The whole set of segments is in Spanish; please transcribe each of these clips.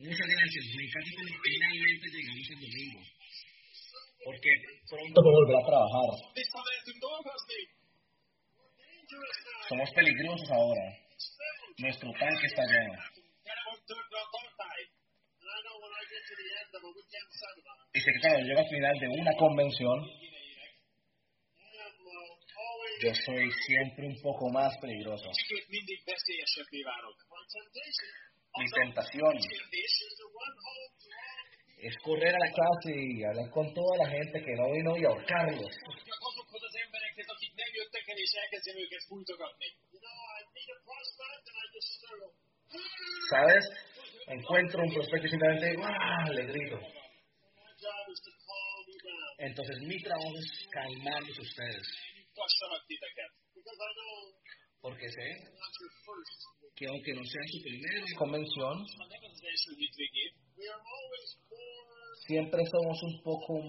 Muchas gracias. Me encanta que finalmente llegamos el domingo. Porque pronto puedo volver a trabajar. Somos peligrosos ahora. Nuestro tanque está lleno. Y sé que cuando llego al final de una convención, yo soy siempre un poco más peligroso. Mi tentación es correr a la clase y hablar con toda la gente que no vino y ahorcarlos. ¿Sabes? Encuentro un prospecto y simplemente ¡ah! le grito. Entonces mi trabajo es calmarlos ustedes. Porque sé que aunque no sea su primera convención, siempre somos un poco,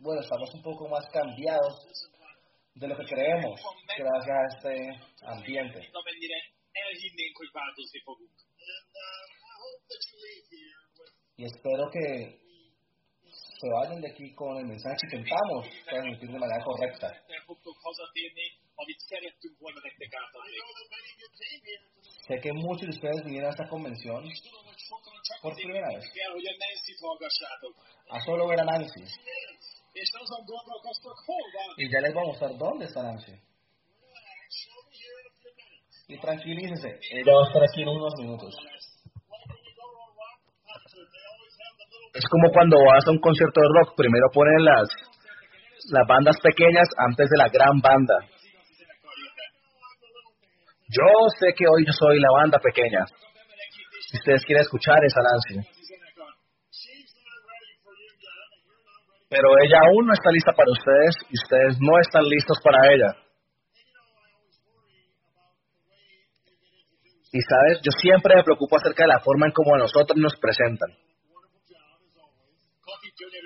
bueno, estamos un poco más cambiados de lo que creemos gracias a este ambiente. Y espero que se vayan de aquí con el mensaje que intentamos transmitir de manera correcta. Sé que muchos de ustedes vinieron a esta convención por primera vez. A solo ver a Nancy. Y ya les voy a mostrar dónde está Nancy. Y tranquilícese, ella va a estar aquí en unos minutos. Es como cuando vas a un concierto de rock, primero ponen las, las bandas pequeñas antes de la gran banda. Yo sé que hoy yo soy la banda pequeña. Si ustedes quieren escuchar esa Nancy. Pero ella aún no está lista para ustedes y ustedes no están listos para ella. Y sabes, yo siempre me preocupo acerca de la forma en cómo a nosotros nos presentan.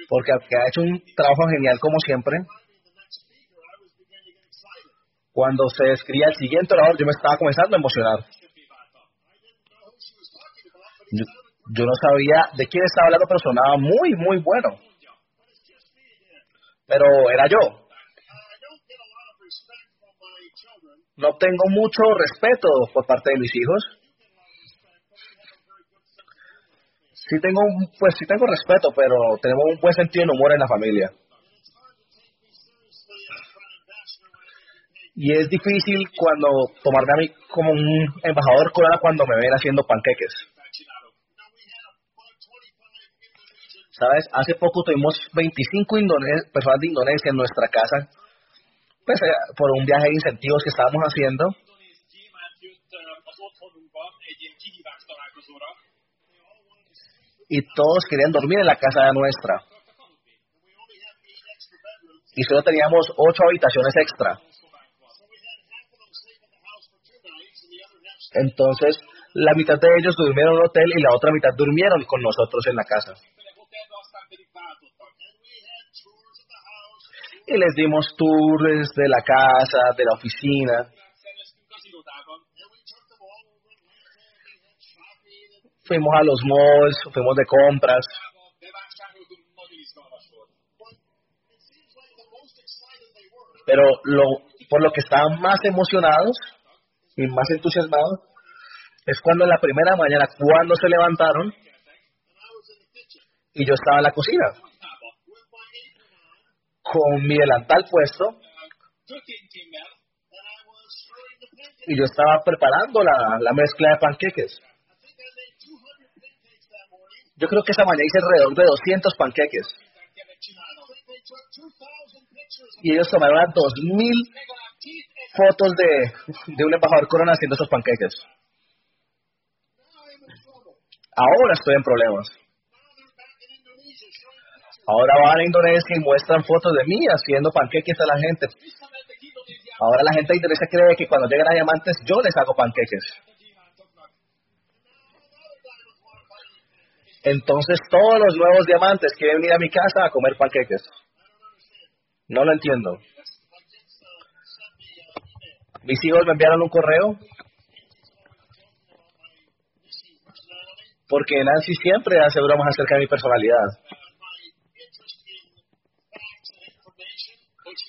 Porque ha hecho un trabajo genial como siempre, cuando se escribía el siguiente orador, yo me estaba comenzando a emocionar. Yo, yo, no sabía de quién estaba hablando, pero sonaba muy, muy bueno. Pero era yo. No tengo mucho respeto por parte de mis hijos. Sí tengo, pues sí tengo respeto, pero tenemos un buen sentido de humor en la familia. Y es difícil cuando tomarme a mí como un embajador coreano cuando me ven haciendo panqueques. ¿Sabes? Hace poco tuvimos 25 indone personas de Indonesia en nuestra casa, pues eh, por un viaje de incentivos que estábamos haciendo. Y todos querían dormir en la casa nuestra. Y solo teníamos ocho habitaciones extra. Entonces, la mitad de ellos durmieron en un hotel y la otra mitad durmieron con nosotros en la casa. Y les dimos tours de la casa, de la oficina. Fuimos a los malls, fuimos de compras. Pero lo, por lo que estaban más emocionados y más entusiasmados es cuando en la primera mañana, cuando se levantaron, y yo estaba en la cocina con mi delantal puesto y yo estaba preparando la, la mezcla de panqueques. Yo creo que esa mañana hice alrededor de 200 panqueques. Y ellos tomaron a 2000 fotos de, de un embajador corona haciendo esos panqueques. Ahora estoy en problemas. Ahora van a Indonesia y muestran fotos de mí haciendo panqueques a la gente. Ahora la gente de Indonesia cree que cuando llegan a diamantes yo les hago panqueques. Entonces todos los nuevos diamantes quieren venir a mi casa a comer panqueques. No lo entiendo. Mis hijos me enviaron un correo porque Nancy siempre hace bromas acerca de mi personalidad.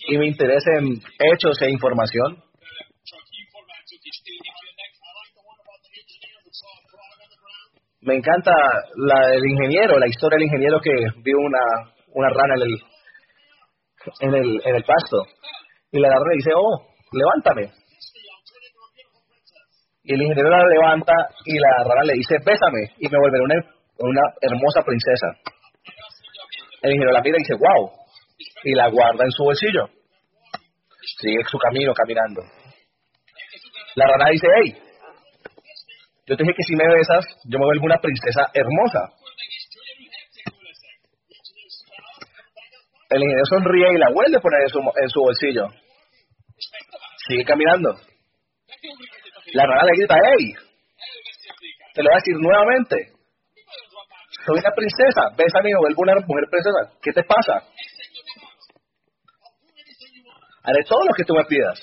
Y mi interés en hechos e información. Me encanta la del ingeniero, la historia del ingeniero que vio una, una rana en el, en el, en el pasto. Y la rana dice, oh, levántame. Y el ingeniero la levanta y la rana le dice, bésame y me volveré una, una hermosa princesa. El ingeniero la mira y dice, wow, y la guarda en su bolsillo. Sigue su camino caminando. La rana dice, hey, yo te dije que si me besas, yo me vuelvo una princesa hermosa. El ingeniero sonríe y la vuelve a poner en su, en su bolsillo. Sigue caminando. La rana le grita, hey, te lo voy a decir nuevamente. Soy una princesa, bésame y me vuelvo una mujer princesa. ¿Qué te pasa? Haré todo lo que tú me pidas.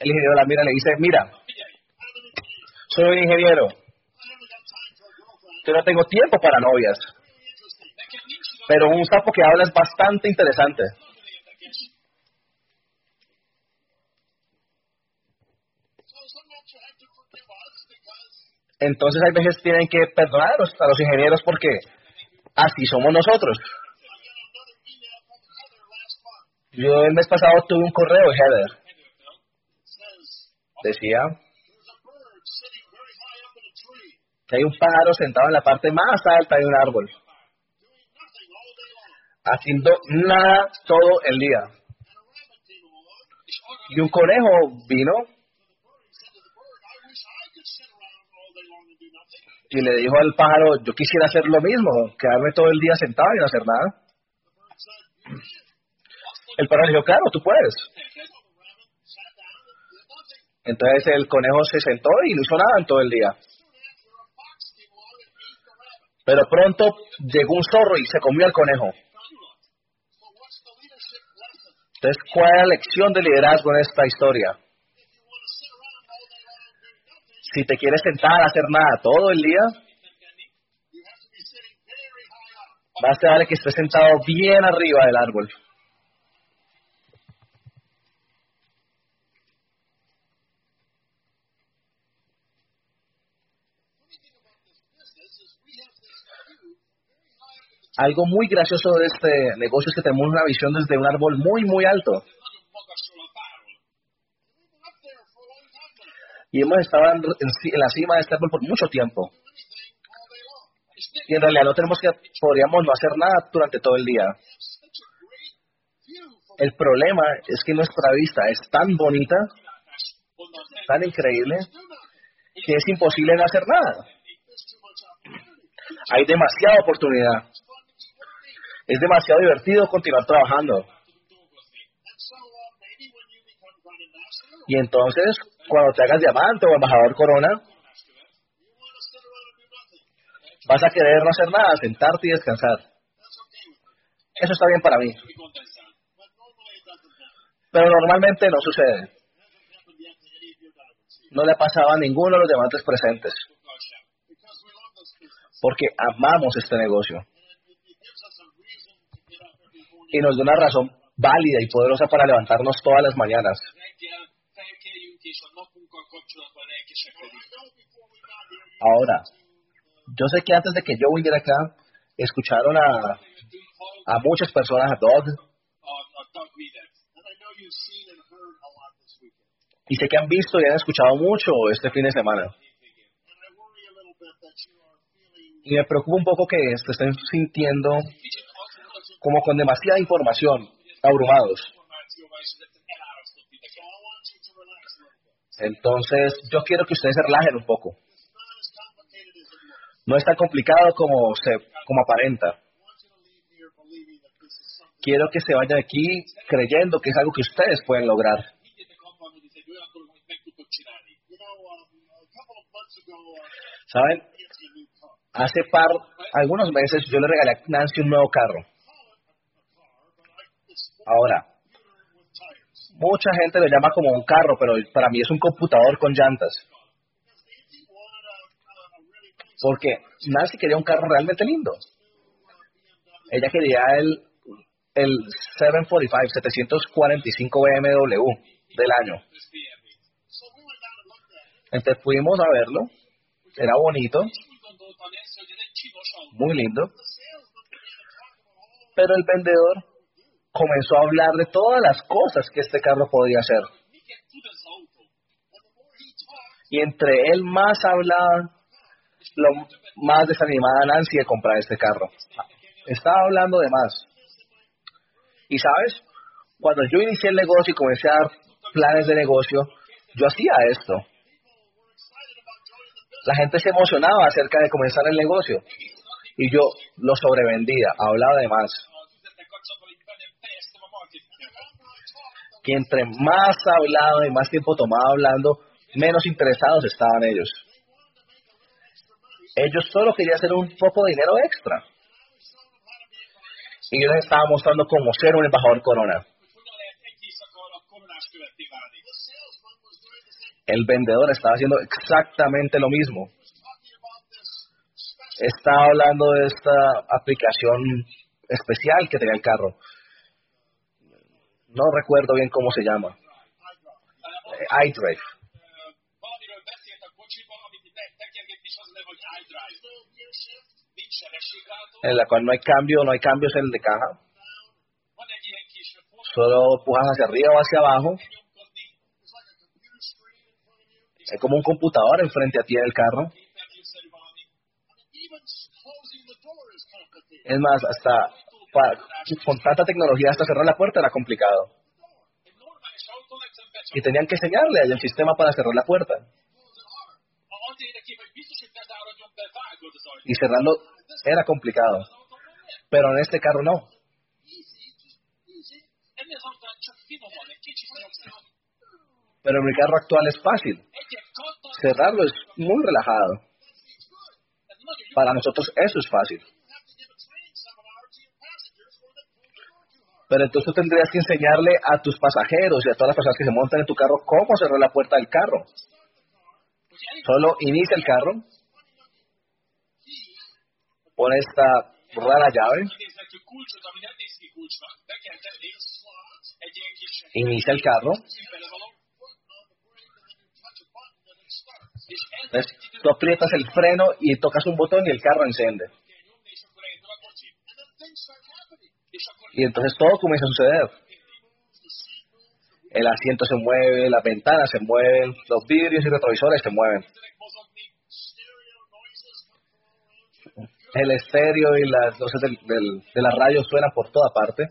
El ingeniero la mira y le dice, mira, soy un ingeniero. Yo no tengo tiempo para novias. Pero un sapo que habla es bastante interesante. Entonces hay veces tienen que perdonar a los ingenieros porque así somos nosotros. Yo el mes pasado tuve un correo, Heather. Decía que hay un pájaro sentado en la parte más alta de un árbol, haciendo nada todo el día. Y un conejo vino y le dijo al pájaro, yo quisiera hacer lo mismo, quedarme todo el día sentado y no hacer nada. El pájaro dijo, claro, tú puedes. Entonces el conejo se sentó y no hizo nada en todo el día. Pero pronto llegó un zorro y se comió al conejo. Entonces, ¿cuál es la lección de liderazgo en esta historia? Si te quieres sentar a hacer nada todo el día, vas a darle que estés sentado bien arriba del árbol. Algo muy gracioso de este negocio es que tenemos una visión desde un árbol muy, muy alto. Y hemos estado en, la cima de este árbol por mucho tiempo. Y en realidad no tenemos que, podríamos no hacer nada durante todo el día. El problema es que nuestra vista es tan bonita, tan increíble, que es imposible no hacer nada. Hay demasiada oportunidad. Es demasiado divertido continuar trabajando. Y entonces, cuando te hagas diamante o embajador corona, vas a querer no hacer nada, sentarte y descansar. Eso está bien para mí. Pero normalmente no sucede. No le ha pasado a ninguno de los diamantes presentes. Porque amamos este negocio y nos da una razón válida y poderosa para levantarnos todas las mañanas. Ahora, yo sé que antes de que yo viniera acá, escucharon a, a muchas personas, a Doug, y sé que han visto y han escuchado mucho este fin de semana. Y me preocupa un poco que se estén sintiendo como con demasiada información, abrumados. Entonces, yo quiero que ustedes se relajen un poco. No es tan complicado como, se, como aparenta. Quiero que se vayan aquí creyendo que es algo que ustedes pueden lograr. ¿Saben? Hace par, algunos meses yo le regalé a Nancy un nuevo carro. Ahora, mucha gente lo llama como un carro, pero para mí es un computador con llantas. Porque Nancy quería un carro realmente lindo. Ella quería el, el 745, 745 BMW del año. Entonces fuimos a verlo. Era bonito. Muy lindo. Pero el vendedor comenzó a hablar de todas las cosas que este carro podía hacer. Y entre él más hablaba, lo más desanimada Nancy de comprar este carro. Estaba hablando de más. Y sabes, cuando yo inicié el negocio y comencé a dar planes de negocio, yo hacía esto. La gente se emocionaba acerca de comenzar el negocio y yo lo sobrevendía, hablaba de más. Que entre más hablaba y más tiempo tomaba hablando, menos interesados estaban ellos. Ellos solo querían hacer un poco de dinero extra. Y yo les estaba mostrando cómo ser un embajador corona. El vendedor estaba haciendo exactamente lo mismo. Estaba hablando de esta aplicación especial que tenía el carro. No recuerdo bien cómo se llama. iDrive. En la cual no hay cambio, no hay cambios en el de caja. Solo pujas hacia arriba o hacia abajo. Es como un computador enfrente a ti en el carro. Es más, hasta con tanta tecnología hasta cerrar la puerta era complicado. Y tenían que enseñarle al sistema para cerrar la puerta. Y cerrarlo era complicado. Pero en este carro no. Pero en mi carro actual es fácil. Cerrarlo es muy relajado. Para nosotros eso es fácil. Pero entonces tú tendrías que enseñarle a tus pasajeros y a todas las personas que se montan en tu carro cómo cerrar la puerta del carro. Solo inicia el carro, pone esta rara llave, inicia el carro, entonces, tú aprietas el freno y tocas un botón y el carro enciende. Y entonces todo comienza a suceder. El asiento se mueve, las ventanas se mueven, los vidrios y retrovisores se mueven. El estéreo y las luces de la radio suenan por toda parte.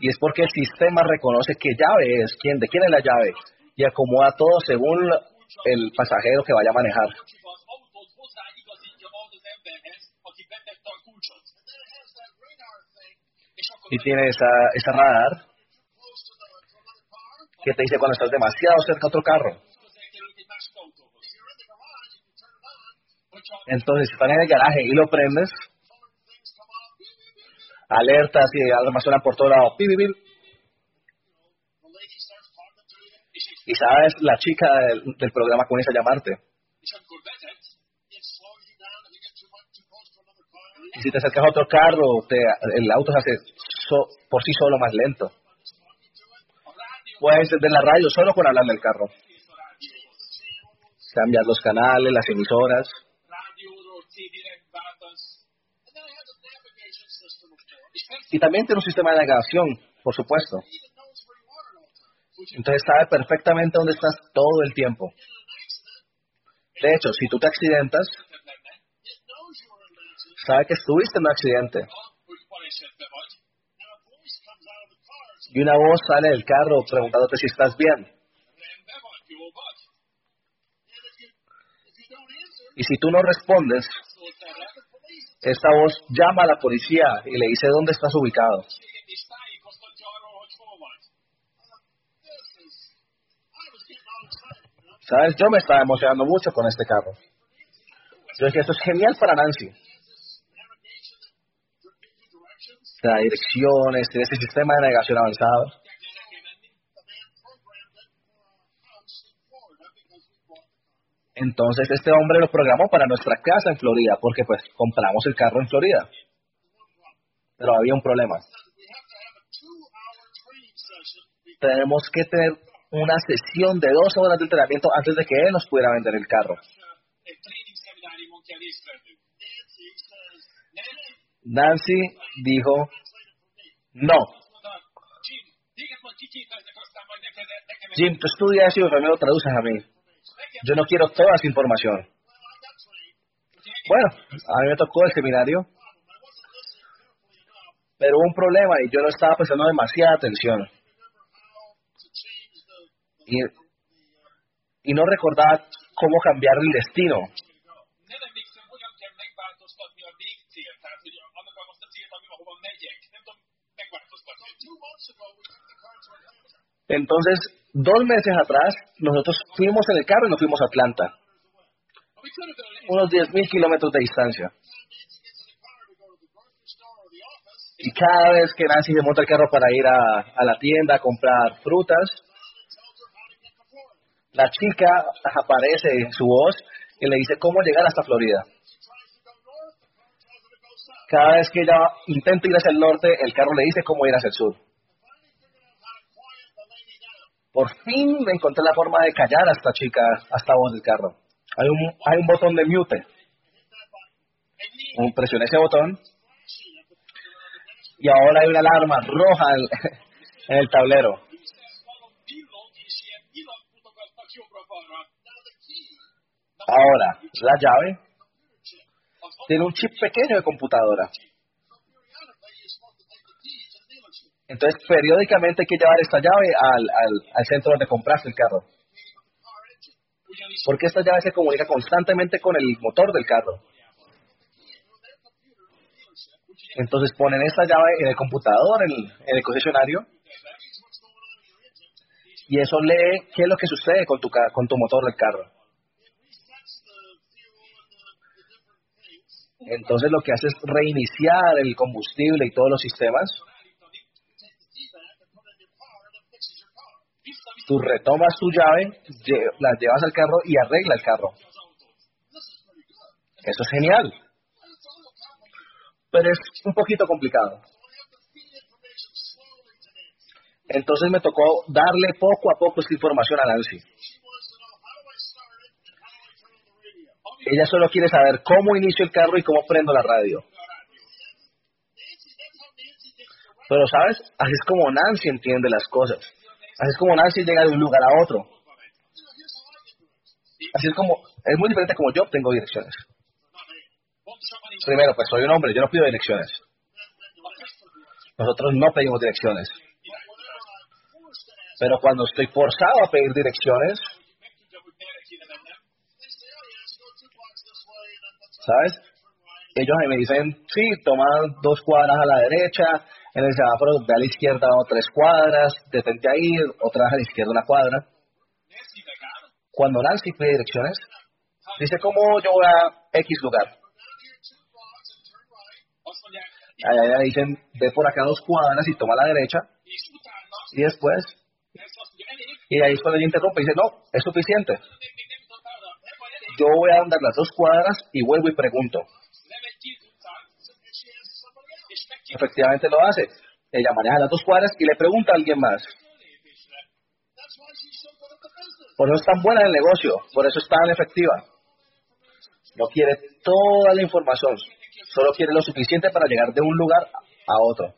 Y es porque el sistema reconoce qué llave es, quién, de quién es la llave, y acomoda todo según el pasajero que vaya a manejar. Y tiene esa, esa radar que te dice cuando estás demasiado cerca a otro carro. Entonces, si estás en el garaje y lo prendes, alertas y algo suena por todo lado. Y sabes, la chica del, programa comienza a llamarte. Y si te acercas a otro carro, te, el auto se hace por sí solo más lento. Puedes encender la radio solo con hablar del carro. Cambiar los canales, las emisoras. Y también tiene un sistema de navegación, por supuesto. Entonces sabe perfectamente dónde estás todo el tiempo. De hecho, si tú te accidentas, sabe que estuviste en un accidente. Y una voz sale del carro preguntándote si estás bien. Y si tú no respondes, esta voz llama a la policía y le dice dónde estás ubicado. ¿Sabes? Yo me estaba emocionando mucho con este carro. Yo dije, esto es genial para Nancy. la dirección, este, este sistema de navegación avanzado. Entonces este hombre lo programó para nuestra casa en Florida, porque pues compramos el carro en Florida. Pero había un problema. Tenemos que tener una sesión de dos horas de entrenamiento antes de que él nos pudiera vender el carro. Nancy dijo, no. Jim, tú estudias eso y me lo traduces a mí. Yo no quiero toda esa información. Bueno, a mí me tocó el seminario, pero hubo un problema y yo no estaba prestando demasiada atención. Y, no recordaba cómo cambiar el destino. Entonces, dos meses atrás, nosotros fuimos en el carro y nos fuimos a Atlanta. Unos 10.000 kilómetros de distancia. Y cada vez que Nancy se monta el carro para ir a, a la tienda a comprar frutas, la chica aparece en su voz y le dice cómo llegar hasta Florida. Cada vez que ella intenta ir hacia el norte, el carro le dice cómo ir hacia el sur. Por fin me encontré la forma de callar a esta chica, hasta voz del carro. Hay un, hay un botón de mute. Presioné ese botón y ahora hay una alarma roja en, el tablero. Ahora, la llave tiene un chip pequeño de computadora. Entonces, periódicamente hay que llevar esta llave al, al, centro donde compraste el carro. Porque esta llave se comunica constantemente con el motor del carro. Entonces ponen esta llave en el computador, en, en el concesionario, y eso lee qué es lo que sucede con tu, con tu motor del carro. Entonces lo que hace es reiniciar el combustible y todos los sistemas tú retomas tu llave, la llevas al carro y arregla el carro. Eso es genial. Pero es un poquito complicado. Entonces me tocó darle poco a poco esta información a Nancy. Ella solo quiere saber cómo inicio el carro y cómo prendo la radio. Pero, ¿sabes? Así es como Nancy entiende las cosas. Así es como Nancy llega de un lugar a otro. Así es como, es muy diferente como yo obtengo direcciones. Primero, pues soy un hombre, yo no pido direcciones. Nosotros no pedimos direcciones. Pero cuando estoy forzado a pedir direcciones, ¿sabes? Ellos me dicen, sí, toma dos cuadras a la derecha, en el semáforo ve a la izquierda o tres cuadras, detente ahí, otra a la izquierda una cuadra. Cuando Nancy pide direcciones, dice cómo yo voy a X lugar. Allá dicen, ve por acá dos cuadras y toma la derecha. Y después, y ahí es cuando ella interrumpe y dice, no, es suficiente. Yo voy a andar las dos cuadras y vuelvo y pregunto. Efectivamente lo hace. Ella maneja las dos cuadras y le pregunta a alguien más. Por eso es tan buena en el negocio, por eso es tan efectiva. No quiere toda la información, solo quiere lo suficiente para llegar de un lugar a otro.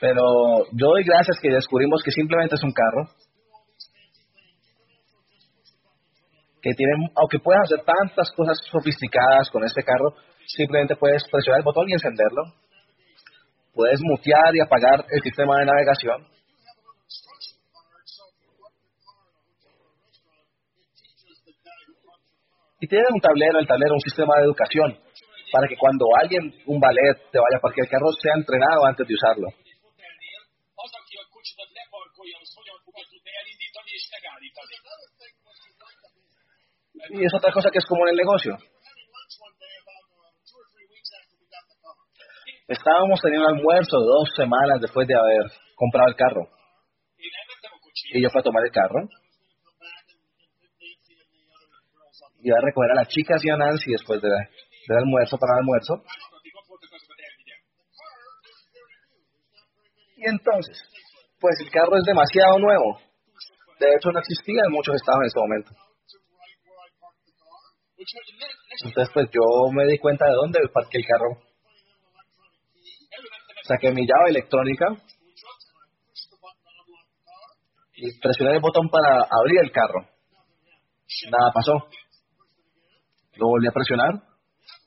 Pero yo doy gracias que descubrimos que simplemente es un carro que tienen, aunque puedes hacer tantas cosas sofisticadas con este carro, simplemente puedes presionar el botón y encenderlo. Puedes mutear y apagar el sistema de navegación. Y tiene un tablero, el tablero, un sistema de educación, para que cuando alguien, un ballet, te vaya a parquear el carro, sea entrenado antes de usarlo. Y es otra cosa que es como en el negocio. Estábamos teniendo almuerzo dos semanas después de haber comprado el carro. Y yo fui a tomar el carro. Iba a recoger a las chicas y a Nancy después de, del almuerzo para el almuerzo. Y entonces, pues el carro es demasiado nuevo. De hecho, no existía en muchos estados en ese momento. Entonces, pues yo me di cuenta de dónde parqué el carro. Saqué mi llave electrónica y presioné el botón para abrir el carro. Nada pasó. Lo volví a presionar.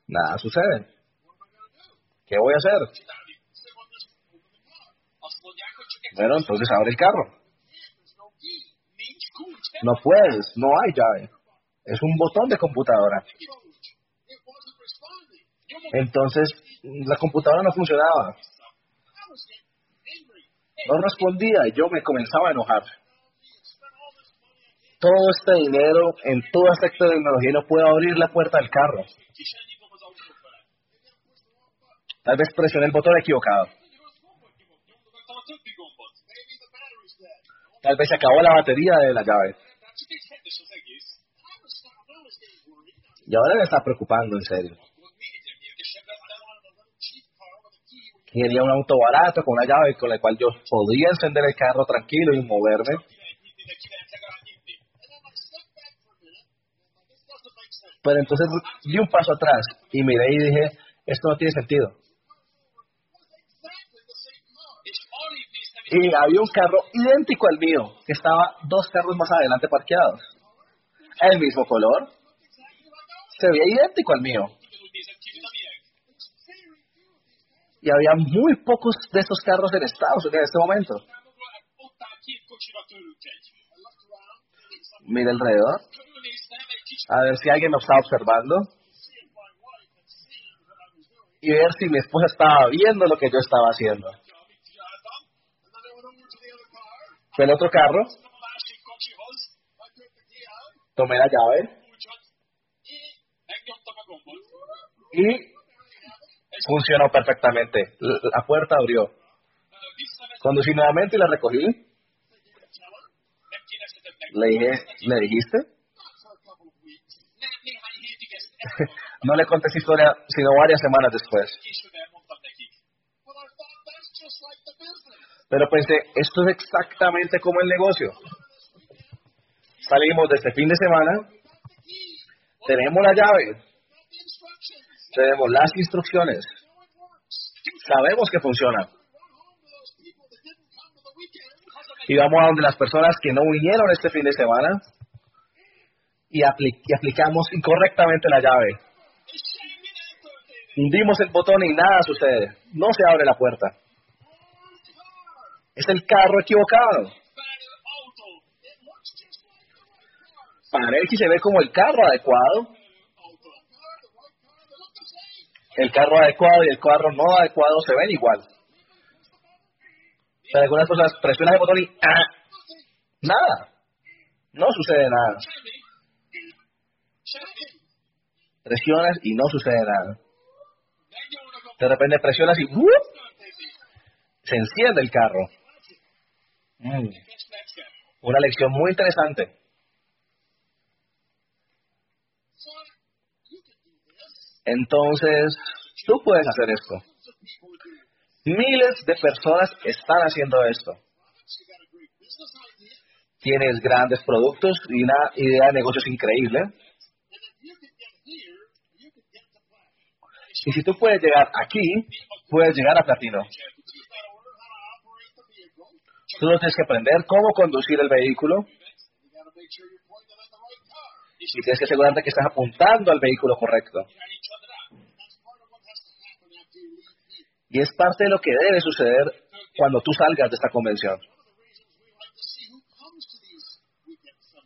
Nada sucede. ¿Qué voy a hacer? Bueno, entonces abre el carro. No puedes, no hay llave. Es un botón de computadora. Entonces, la computadora no funcionaba. No respondía y yo me comenzaba a enojar. Todo este dinero en toda esta tecnología no puedo abrir la puerta del carro. Tal vez presioné el botón equivocado. Tal vez se acabó la batería de la llave. Y ahora me está preocupando, en serio. Quería un auto barato con una llave con la cual yo podía encender el carro tranquilo y moverme. Pero entonces di un paso atrás y miré y dije, esto no tiene sentido. Y había un carro idéntico al mío, que estaba dos carros más adelante parqueados. El mismo color. Se veía idéntico al mío. Y había muy pocos de esos carros en Estados Unidos en este momento. Mira alrededor. A ver si alguien me estaba observando. Y ver si mi esposa estaba viendo lo que yo estaba haciendo. Fue el otro carro. Tomé la llave. Y funcionó perfectamente. La puerta abrió. Conducí nuevamente y la recogí. Le dije, ¿le dijiste? no le conté esa historia, sino varias semanas después. Pero pensé, esto es exactamente como el negocio. Salimos de este fin de semana, tenemos la llave, tenemos las instrucciones, sabemos que funciona. Y vamos a donde las personas que no vinieron este fin de semana y, y aplicamos incorrectamente la llave. Hundimos el botón y nada sucede. No se abre la puerta. Es el carro equivocado. Para él se ve como el carro adecuado. El carro adecuado y el carro no adecuado se ven igual. Pero algunas personas presionan el botón y ¡ah! nada. No sucede nada. Presionas y no sucede nada. De repente presionas y se enciende el carro. Mm. Una lección muy interesante. Entonces, tú puedes hacer esto. Miles de personas están haciendo esto. Tienes grandes productos y una idea de negocios increíble. Y si tú puedes llegar aquí, puedes llegar a platino. Tú tienes que aprender cómo conducir el vehículo. Y tienes que asegurarte que estás apuntando al vehículo correcto. Y es parte de lo que debe suceder cuando tú salgas de esta convención.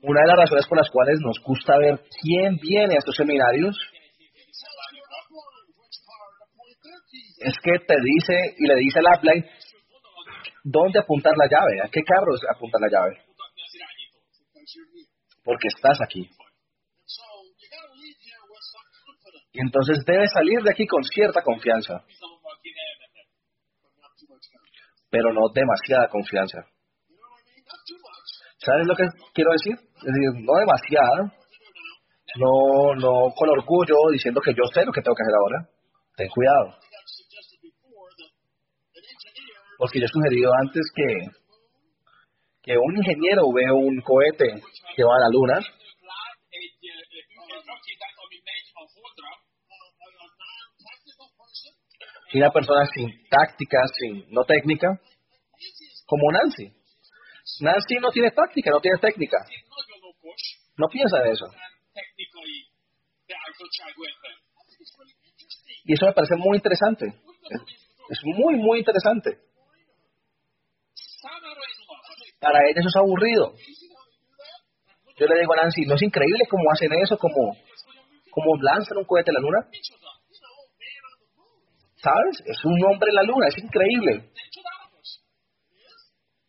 Una de las razones por las cuales nos gusta ver quién viene a estos seminarios es que te dice y le dice al upline dónde apuntar la llave, a qué carros apuntar la llave. Porque estás aquí. Y entonces debes salir de aquí con cierta confianza. Pero no demasiada confianza. ¿Sabes lo que quiero decir? Es decir, no demasiada, no, no con orgullo diciendo que yo sé lo que tengo que hacer ahora. Ten cuidado. Porque yo he sugerido antes que, que un ingeniero ve un cohete que va a la luna y una persona sin táctica, sin no técnica, como Nancy. Nancy no tiene táctica, no tiene técnica. No piensa en eso. Y eso me parece muy interesante. Es muy, muy interesante. Para ella eso es aburrido. Yo le digo a Nancy, ¿no es increíble cómo hacen eso? ¿Cómo, cómo lanzan un cohete a la luna? ¿Sabes? Es un hombre en la luna, es increíble.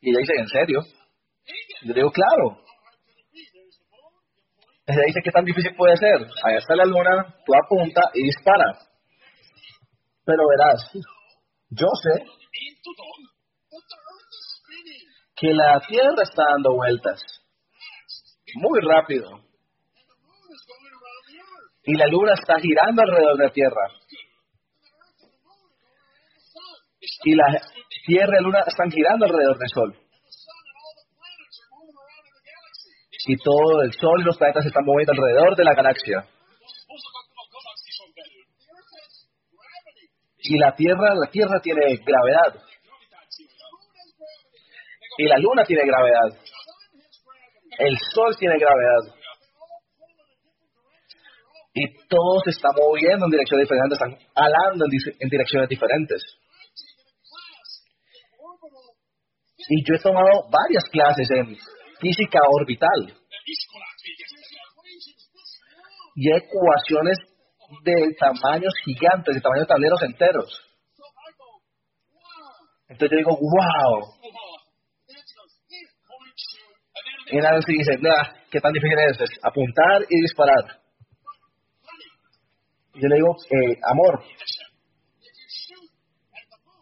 Y ella dice, ¿en serio? Yo digo, claro. Ella dice, ¿qué tan difícil puede ser? Allá está la luna, tú apunta y dispara. Pero verás, yo sé que la Tierra está dando vueltas muy rápido. Y la luna está girando alrededor de la Tierra. Y la Tierra y la luna están girando alrededor del Sol. Y todo el Sol y los planetas se están moviendo alrededor de la galaxia. Y la Tierra, la Tierra tiene gravedad. Y la Luna tiene gravedad. El Sol tiene gravedad. Y todo se está moviendo en direcciones diferentes, están alando en, direcciones diferentes. Y yo he tomado varias clases en física orbital. Y ecuaciones de tamaños gigantes, de tamaños de tableros enteros. Entonces yo digo, wow. Y Nancy dice, ¿qué tan difícil es? es? Apuntar y disparar. Yo le digo, eh, amor,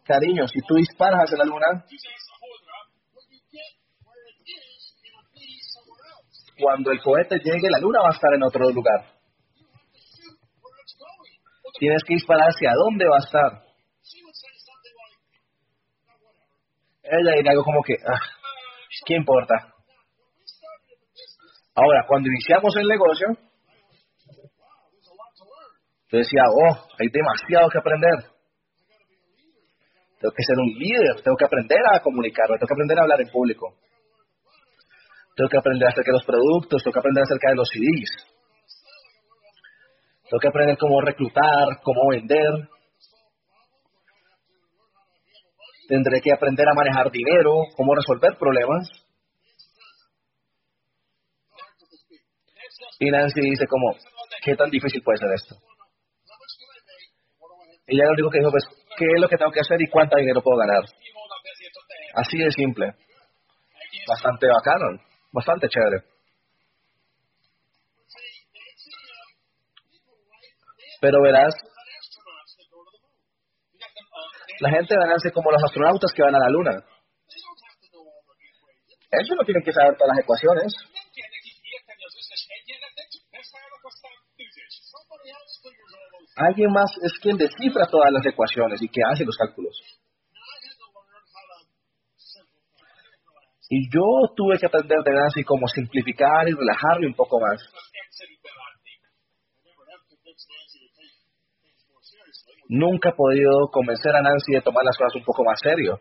cariño, si tú disparas hacia la luna, cuando el cohete llegue, la luna va a estar en otro lugar. Tienes que disparar hacia dónde va a estar. Ella dice algo como que, ah, ¿qué importa? Ahora, cuando iniciamos el negocio, yo decía, oh, hay demasiado que aprender. Tengo que ser un líder, tengo que aprender a comunicarme, tengo que aprender a hablar en público. Tengo que aprender acerca de los productos, tengo que aprender acerca de los CDs. Tengo que aprender cómo reclutar, cómo vender. Tendré que aprender a manejar dinero, cómo resolver problemas. Y Nancy dice como, ¿qué tan difícil puede ser esto? Y ella lo único que dijo, pues, ¿qué es lo que tengo que hacer y cuánto dinero puedo ganar? Así de simple. Bastante bacano, bastante chévere. Pero verás, la gente van a ser como los astronautas que van a la luna. Ellos no tienen que saber todas las ecuaciones. Alguien más es quien descifra todas las ecuaciones y que hace los cálculos. Y yo tuve que aprender de Nancy cómo simplificar y relajarme un poco más. Nunca he podido convencer a Nancy de tomar las cosas un poco más serio.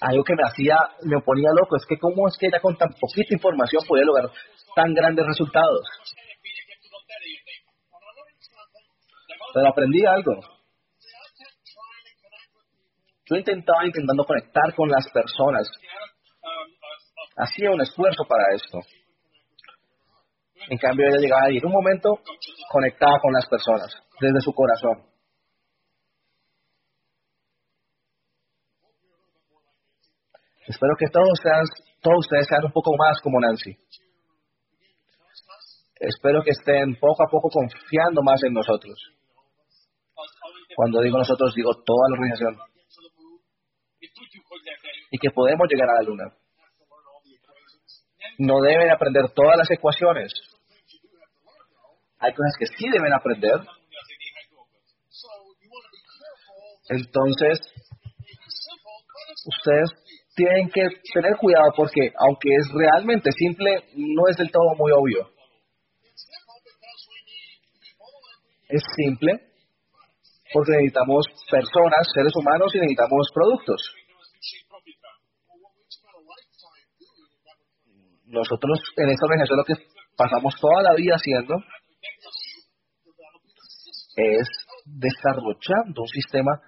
algo que me hacía, me ponía loco, es que cómo es que ella con tan poquita información podía lograr tan grandes resultados. Pero aprendí algo. Yo intentaba intentando conectar con las personas. Hacía un esfuerzo para esto. En cambio, ella llegaba y en un momento conectaba con las personas desde su corazón. Espero que todos, sean, todos ustedes sean un poco más como Nancy. Espero que estén poco a poco confiando más en nosotros. Cuando digo nosotros, digo toda la organización. Y que podemos llegar a la luna. No deben aprender todas las ecuaciones. Hay cosas que sí deben aprender. Entonces, ustedes tienen que tener cuidado porque aunque es realmente simple, no es del todo muy obvio. Es simple porque necesitamos personas, seres humanos y necesitamos productos. Nosotros en esta organización lo que pasamos toda la vida haciendo es desarrollando un sistema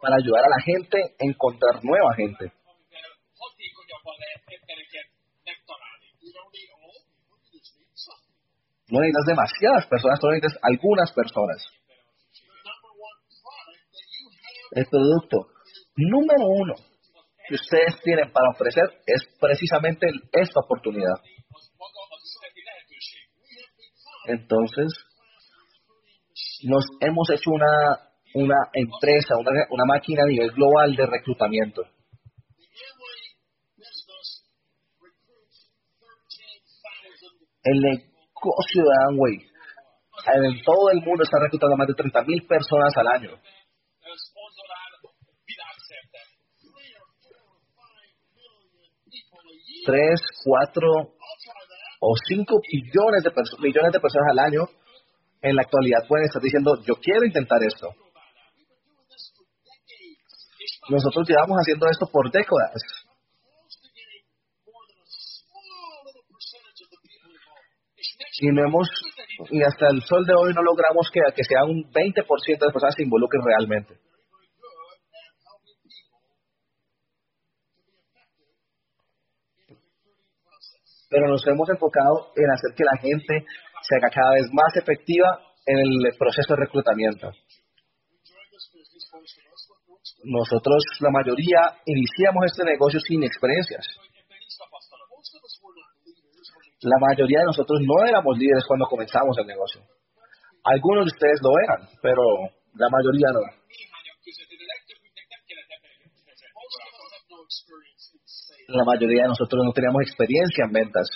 para ayudar a la gente a encontrar nueva gente. No necesitas demasiadas personas, solo necesitas algunas personas. El producto número uno que ustedes tienen para ofrecer es precisamente esta oportunidad. Entonces, nos hemos hecho una, una empresa, una, una máquina a nivel global de reclutamiento. El negocio de Amway en todo el mundo está reclutando más de 30.000 personas al año. Tres, cuatro o cinco billones de millones de personas al año en la actualidad pueden estar diciendo, yo quiero intentar esto. Nosotros llevamos haciendo esto por décadas. Y no hemos, y hasta el sol de hoy no logramos que, que sea un 20% de personas se involucren realmente. Pero nos hemos enfocado en hacer que la gente se haga cada vez más efectiva en el proceso de reclutamiento. Nosotros, la mayoría, iniciamos este negocio sin experiencias. La mayoría de nosotros no éramos líderes cuando comenzamos el negocio. Algunos de ustedes lo eran, pero la mayoría no. La mayoría de nosotros no teníamos experiencia en ventas.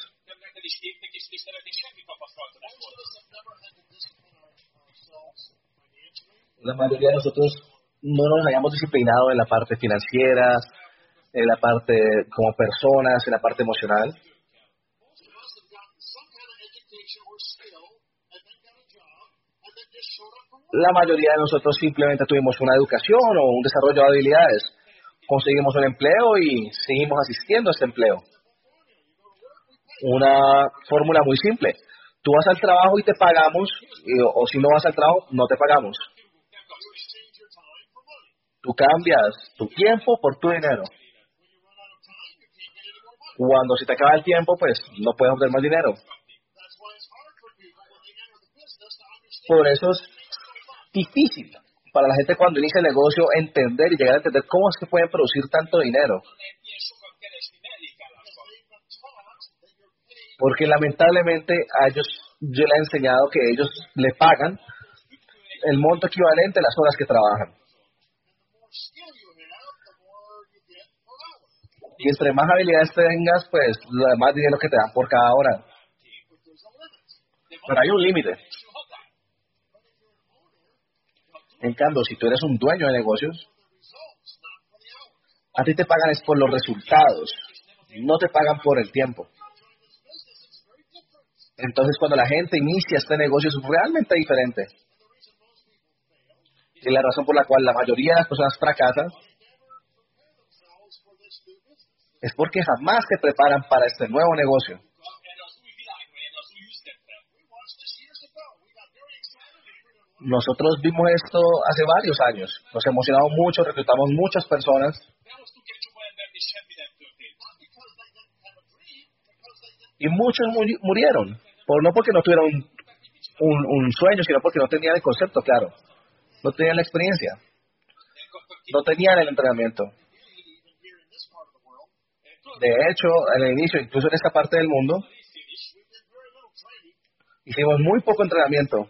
La mayoría de nosotros no nos hayamos disciplinado en la parte financiera, en la parte como personas, en la parte emocional. La mayoría de nosotros simplemente tuvimos una educación o un desarrollo de habilidades. Conseguimos un empleo y seguimos asistiendo a ese empleo. Una fórmula muy simple. Tú vas al trabajo y te pagamos, o si no vas al trabajo, no te pagamos. Tú cambias tu tiempo por tu dinero. Cuando se te acaba el tiempo, pues no puedes obtener más dinero. Por eso es difícil para la gente cuando inicia el negocio entender y llegar a entender cómo es que pueden producir tanto dinero. Porque lamentablemente a ellos, yo les he enseñado que ellos le pagan el monto equivalente a las horas que trabajan. Y entre más habilidades tengas, pues lo demás dinero que te dan por cada hora. Pero hay un límite. En cambio, si tú eres un dueño de negocios, a ti te pagan es por los resultados, no te pagan por el tiempo. Entonces, cuando la gente inicia este negocio es realmente diferente. Y la razón por la cual la mayoría de las personas fracasan es porque jamás se preparan para este nuevo negocio. Nosotros vimos esto hace varios años. Nos emocionamos mucho, reclutamos muchas personas. Y muchos murieron. Por, no porque no tuvieron un, sueño, sino porque no tenían el concepto claro. No tenían la experiencia. No tenían el entrenamiento. De hecho, en el inicio, incluso en esta parte del mundo, hicimos muy poco entrenamiento.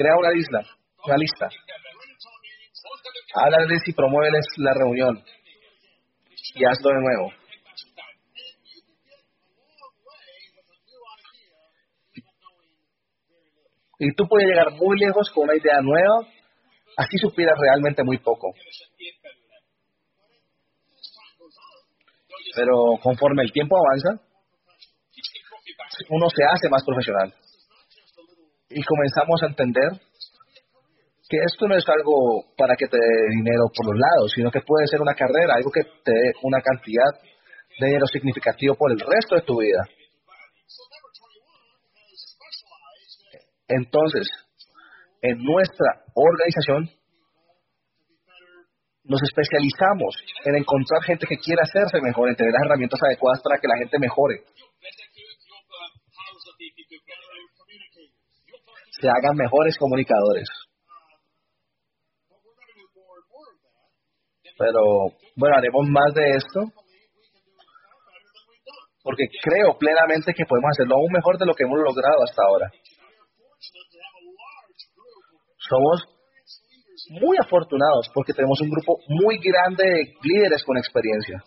Crea una isla. una lista. Háblales y promuéveles la reunión. Y hazlo de nuevo. Y tú puedes llegar muy lejos con una idea nueva, así supieras realmente muy poco. Pero conforme el tiempo avanza, uno se hace más profesional. Y comenzamos a entender que esto no es algo para que te dé dinero por los lados, sino que puede ser una carrera, algo que te dé una cantidad de dinero significativo por el resto de tu vida. Entonces, en nuestra organización nos especializamos en encontrar gente que quiera hacerse mejor, en tener las herramientas adecuadas para que la gente mejore. Se hagan mejores comunicadores. Pero bueno, haremos más de esto porque creo plenamente que podemos hacerlo aún mejor de lo que hemos logrado hasta ahora. Somos muy afortunados porque tenemos un grupo muy grande de líderes con experiencia.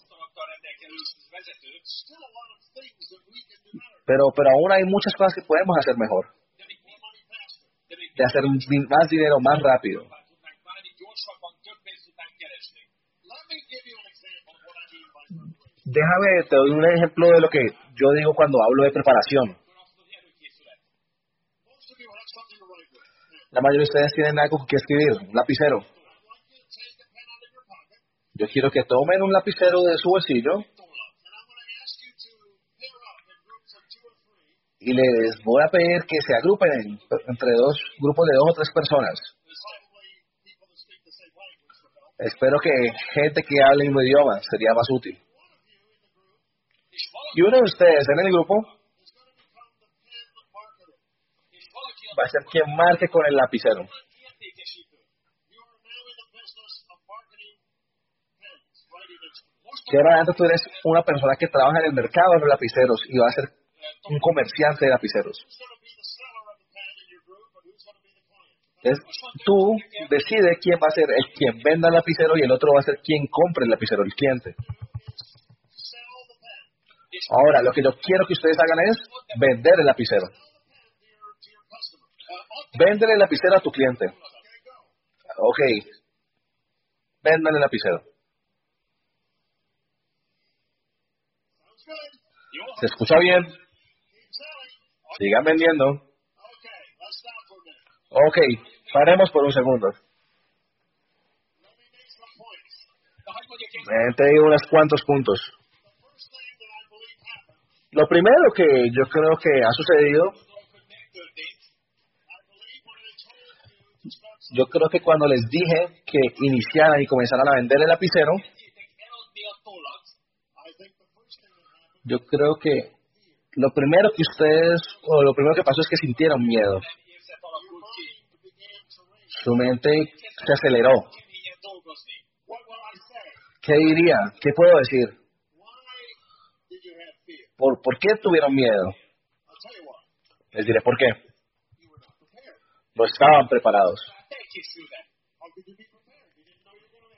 Pero, pero aún hay muchas cosas que podemos hacer mejor. De hacer más dinero más rápido. Déjame, te doy un ejemplo de lo que yo digo cuando hablo de preparación. La mayoría de ustedes tienen algo que escribir, un lapicero. Yo quiero que tomen un lapicero de su bolsillo y les voy a pedir que se agrupen entre dos grupos de dos o tres personas. Espero que gente que hable mismo idioma sería más útil. Y uno de ustedes en el grupo va a ser quien marque con el lapicero. Que antes tú eres una persona que trabaja en el mercado de los lapiceros y va a ser un comerciante de lapiceros. Entonces, tú decides quién va a ser el quien venda el lapicero y el otro va a ser quien compre el lapicero, el cliente. Ahora, lo que yo quiero que ustedes hagan es vender el lapicero. Véndele el lapicero a tu cliente. Ok. Véndale el lapicero. ¿Se escucha bien? Sigan vendiendo. Ok, paremos por un segundo. te digo unos cuantos puntos. Lo primero que yo creo que ha sucedido yo creo que cuando les dije que iniciaran y comenzaran a vender el lapicero, yo creo que lo primero que ustedes, o lo primero que pasó es que sintieron miedo. Su mente se aceleró. ¿Qué diría? ¿Qué puedo decir? ¿Por, ¿Por qué tuvieron miedo? Les diré por qué. No estaban preparados.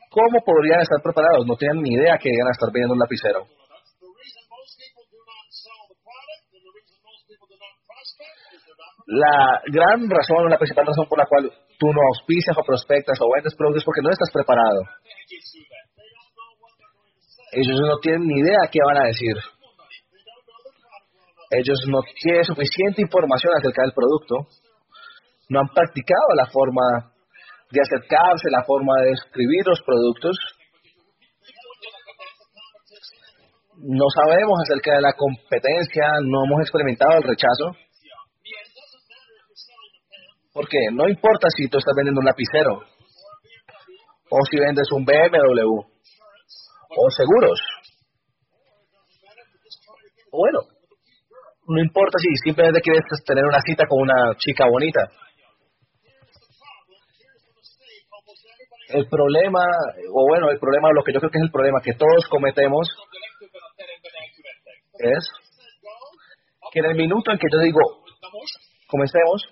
¿Cómo podrían estar preparados? No tienen ni idea que iban a estar vendiendo un lapicero. La gran razón, la principal razón por la cual tú no auspicias o prospectas o vendes productos es porque no estás preparado. Ellos no tienen ni idea qué van a decir. Ellos no tienen suficiente información acerca del producto. No han practicado la forma de acercarse, la forma de escribir los productos. No sabemos acerca de la competencia, no hemos experimentado el rechazo. Porque no importa si tú estás vendiendo un lapicero o si vendes un BMW o seguros. Bueno, no importa si simplemente quieres tener una cita con una chica bonita. el problema, o bueno, el problema, lo que yo creo que es el problema que todos cometemos es que en el minuto en que yo digo, comencemos,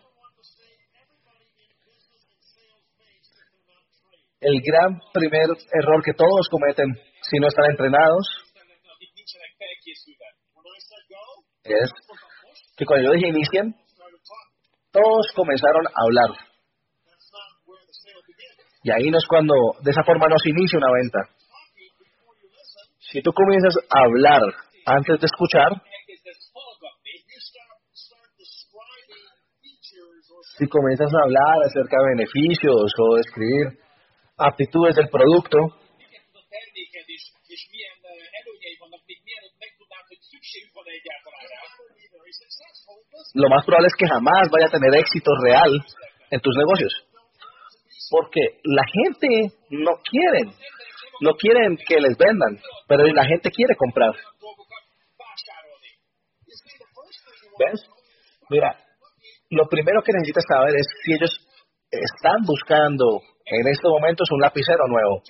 El gran primer error que todos cometen si no están entrenados es que cuando yo dije inicien, todos comenzaron a hablar. Y ahí no es cuando, de esa forma no se inicia una venta. Si tú comienzas a hablar antes de escuchar, si comienzas a hablar acerca de beneficios o describir aptitudes del producto, lo más probable es que jamás vaya a tener éxito real en tus negocios. Porque la gente no quiere, no quieren que les vendan, pero la gente quiere comprar. ¿Ves? Mira, lo primero que necesitas saber es si ellos están buscando en estos momentos un lapicero nuevo.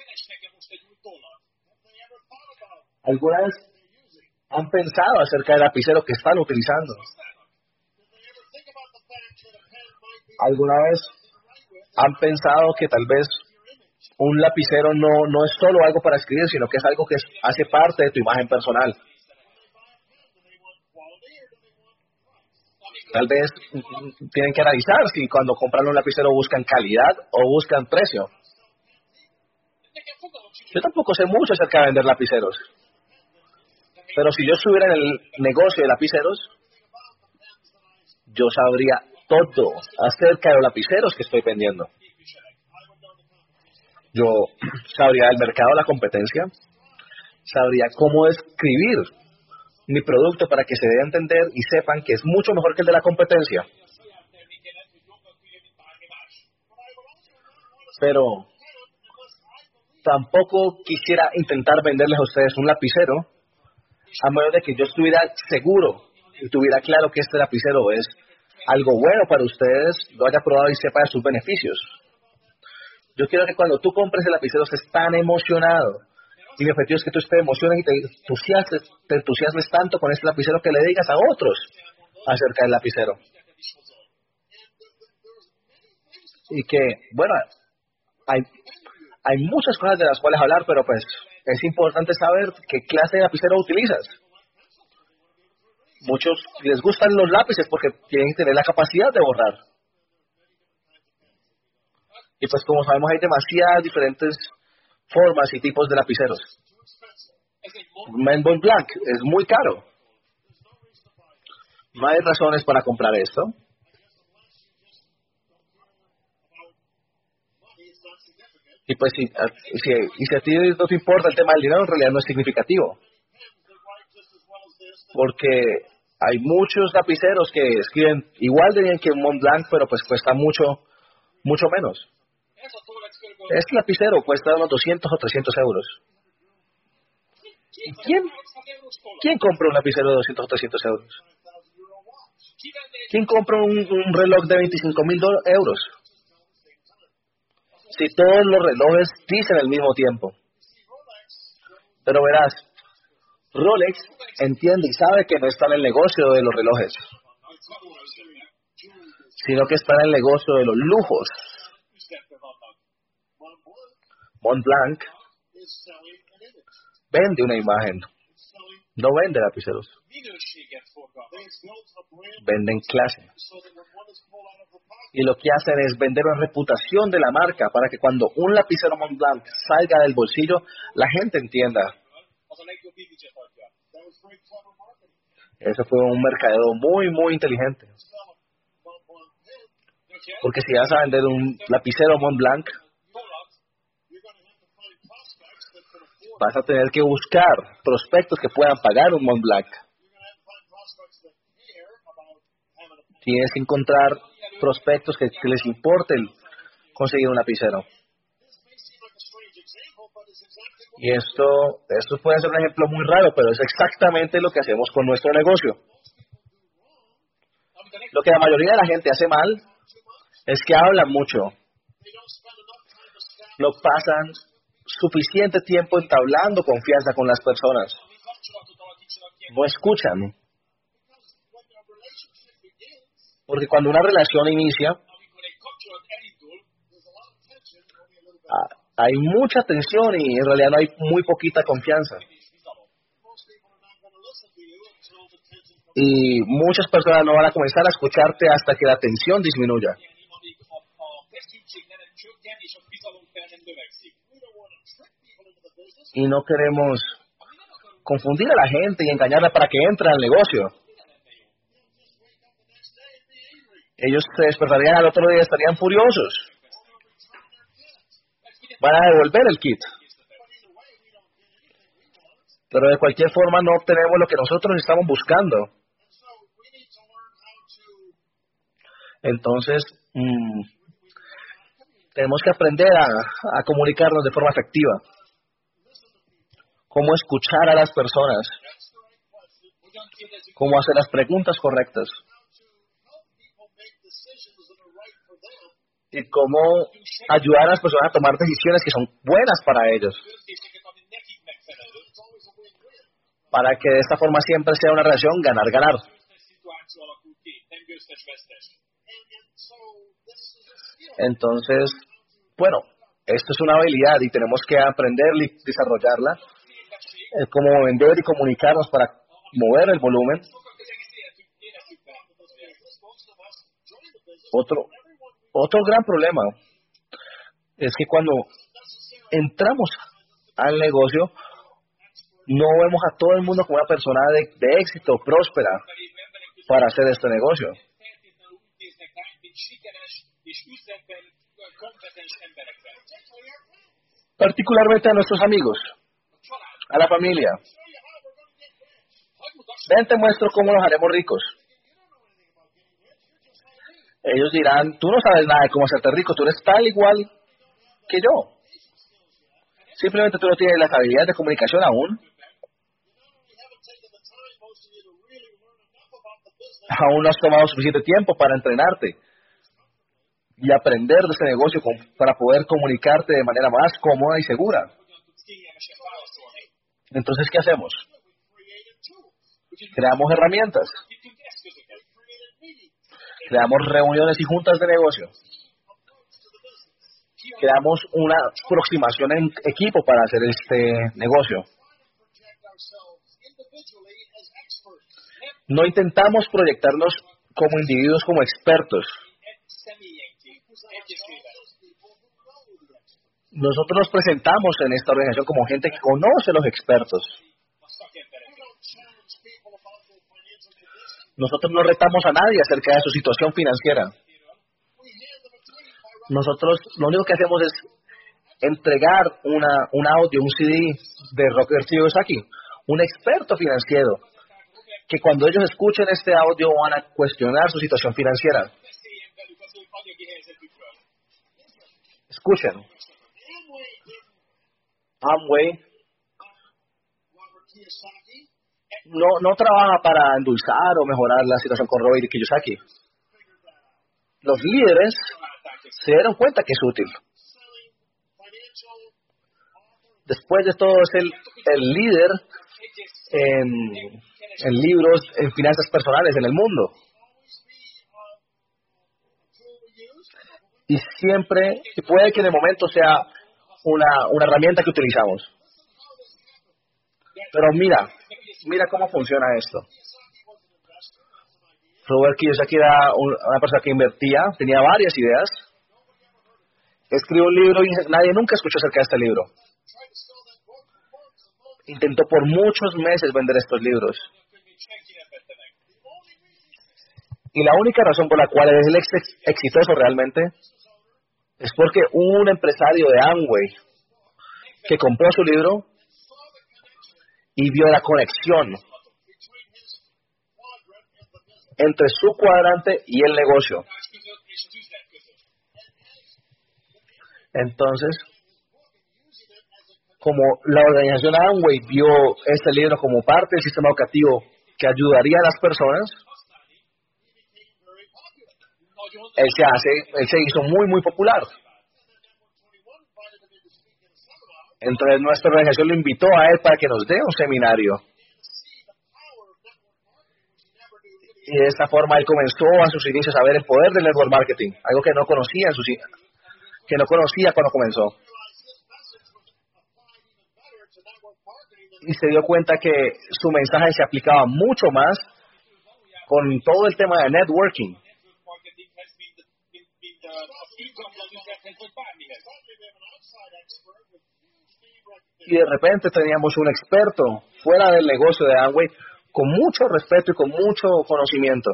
¿Alguna vez han pensado acerca del lapicero que están utilizando? ¿Alguna vez han pensado que tal vez un lapicero no, no es solo algo para escribir, sino que es algo que hace parte de tu imagen personal? Tal vez tienen que analizar si cuando compran un lapicero buscan calidad o buscan precio. Yo tampoco sé mucho acerca de vender lapiceros. Pero si yo estuviera en el negocio de lapiceros, yo sabría todo acerca de los lapiceros que estoy vendiendo. Yo sabría el mercado, la competencia, sabría cómo escribir mi producto para que se dé a entender y sepan que es mucho mejor que el de la competencia. Pero tampoco quisiera intentar venderles a ustedes un lapicero a menos de que yo estuviera seguro y tuviera claro que este lapicero es algo bueno para ustedes, lo haya probado y sepa de sus beneficios. Yo quiero que cuando tú compres el lapicero estés tan emocionado y mi objetivo es que tú estés emocionado y te entusiasmes, te entusiasmes tanto con este lapicero que le digas a otros acerca del lapicero. Y que, bueno, hay, hay muchas cosas de las cuales hablar, pero pues es importante saber qué clase de lapicero utilizas. Muchos les gustan los lápices porque tienen que tener la capacidad de borrar. Y pues como sabemos hay demasiadas diferentes formas y tipos de lapiceros. Menbon Black es muy caro. No hay razones para comprar esto. Y pues si, si, y si a ti no te importa el tema del dinero, en realidad no es significativo. Porque hay muchos lapiceros que escriben igual de bien que Mont Blanc, pero pues cuesta mucho, mucho menos. Este lapicero cuesta unos 200 o 300 euros. ¿Quién, ¿Quién compra un lapicero de 200 o 300 euros? ¿Quién compra un, un reloj de 25 mil euros? Si todos los relojes dicen el mismo tiempo. Pero verás, Rolex entiende y sabe que no está en el negocio de los relojes, sino que está en el negocio de los lujos. Montblanc vende una imagen, no vende lapiceros. Venden clase. Y lo que hacen es vender una reputación de la marca para que cuando un lapicero Montblanc salga del bolsillo, la gente entienda. Eso fue un mercadeo muy, muy inteligente. Porque si vas a vender un lapicero Montblanc, vas a tener que buscar prospectos que puedan pagar un Montblanc. Tienes que encontrar prospectos que, les importe conseguir un lapicero. Y esto, esto puede ser un ejemplo muy raro, pero es exactamente lo que hacemos con nuestro negocio. Lo que la mayoría de la gente hace mal es que hablan mucho. No pasan suficiente tiempo entablando confianza con las personas. No escuchan. Porque cuando una relación inicia, ah, hay mucha tensión y en realidad no hay muy poquita confianza. Y muchas personas no van a comenzar a escucharte hasta que la tensión disminuya. Y no queremos confundir a la gente y engañarla para que entre al negocio. Ellos se despertarían al otro día y estarían furiosos. Van a devolver el kit. Pero de cualquier forma no obtenemos lo que nosotros estamos buscando. Entonces, mm, tenemos que aprender a, a comunicarnos de forma efectiva cómo escuchar a las personas, cómo hacer las preguntas correctas y cómo ayudar a las personas a tomar decisiones que son buenas para ellos. Para que de esta forma siempre sea una relación ganar-ganar. Entonces, bueno, esto es una habilidad y tenemos que aprender y desarrollarla cómo vender y comunicarnos para mover el volumen. Otro, otro gran problema es que cuando entramos al negocio, no vemos a todo el mundo como una persona de éxito, próspera, para hacer este negocio. Particularmente a nuestros amigos a la familia. Ven, te muestro cómo nos haremos ricos. Ellos dirán, tú no sabes nada de cómo hacerte rico, tú eres tal igual que yo. Simplemente tú no tienes las habilidades de comunicación aún. Aún no has tomado suficiente tiempo para entrenarte y aprender de ese negocio para poder comunicarte de manera más cómoda y segura. Entonces, ¿qué hacemos? Creamos herramientas. Creamos reuniones y juntas de negocio. Creamos una aproximación en equipo para hacer este negocio. No intentamos proyectarnos como individuos, como expertos. Nosotros nos presentamos en esta organización como gente que conoce a los expertos. Nosotros no retamos a nadie acerca de su situación financiera. Nosotros lo único que hacemos es entregar una, un audio, un CD de Rocker aquí, un experto financiero, que cuando ellos escuchen este audio van a cuestionar su situación financiera. Escuchen. Amway no, no trabaja para endulzar o mejorar la situación con Robert Kiyosaki. Los líderes se dieron cuenta que es útil. Después de todo, es el, el líder en, en libros, en finanzas personales en el mundo. Y siempre, puede que en el momento sea una, una herramienta que utilizamos. Pero mira, mira cómo funciona esto. Robert Kiyosaki era una persona que invertía, tenía varias ideas, escribió un libro y nadie nunca escuchó acerca de este libro. Intentó por muchos meses vender estos libros. Y la única razón por la cual es exitoso realmente es porque un empresario de Amway que compró su libro y vio la conexión entre su cuadrante y el negocio. Entonces, como la organización Amway vio este libro como parte del sistema educativo que ayudaría a las personas, él se hace, él se hizo muy, muy popular. Entonces nuestra organización lo invitó a él para que nos dé un seminario. Y de esta forma él comenzó a sus inicios a ver el poder del network marketing, algo que no conocía en sus que no conocía cuando comenzó. y se dio cuenta que su mensaje se aplicaba mucho más con todo el tema de networking. Y de repente teníamos un experto fuera del negocio de Amway con mucho respeto y con mucho conocimiento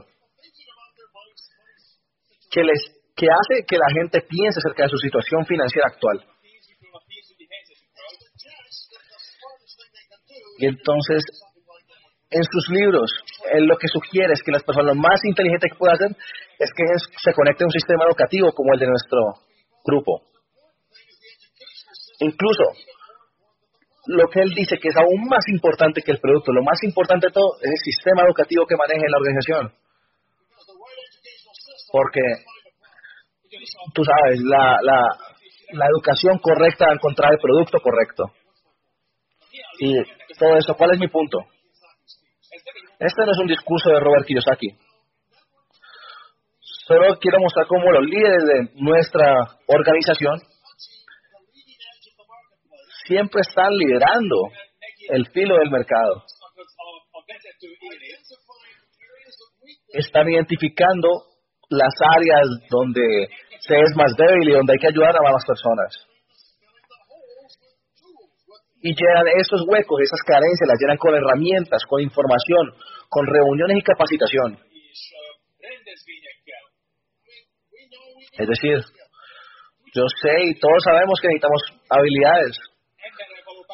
que les que hace que la gente piense acerca de su situación financiera actual. Y entonces, en sus libros, él lo que sugiere es que las personas lo más inteligentes que pueden hacer es que se conecte a un sistema educativo como el de nuestro grupo. Incluso, lo que él dice que es aún más importante que el producto, lo más importante de todo es el sistema educativo que maneja la organización. Porque, tú sabes, la, la, la educación correcta al encontrar el producto correcto. Y todo eso, ¿cuál es mi punto? Este no es un discurso de Robert Kiyosaki. Solo quiero mostrar cómo los líderes de nuestra organización siempre están liderando el filo del mercado. Están identificando las áreas donde se es más débil y donde hay que ayudar a más personas y llenan esos huecos, esas carencias, las llenan con herramientas, con información, con reuniones y capacitación. Es decir, yo sé y todos sabemos que necesitamos habilidades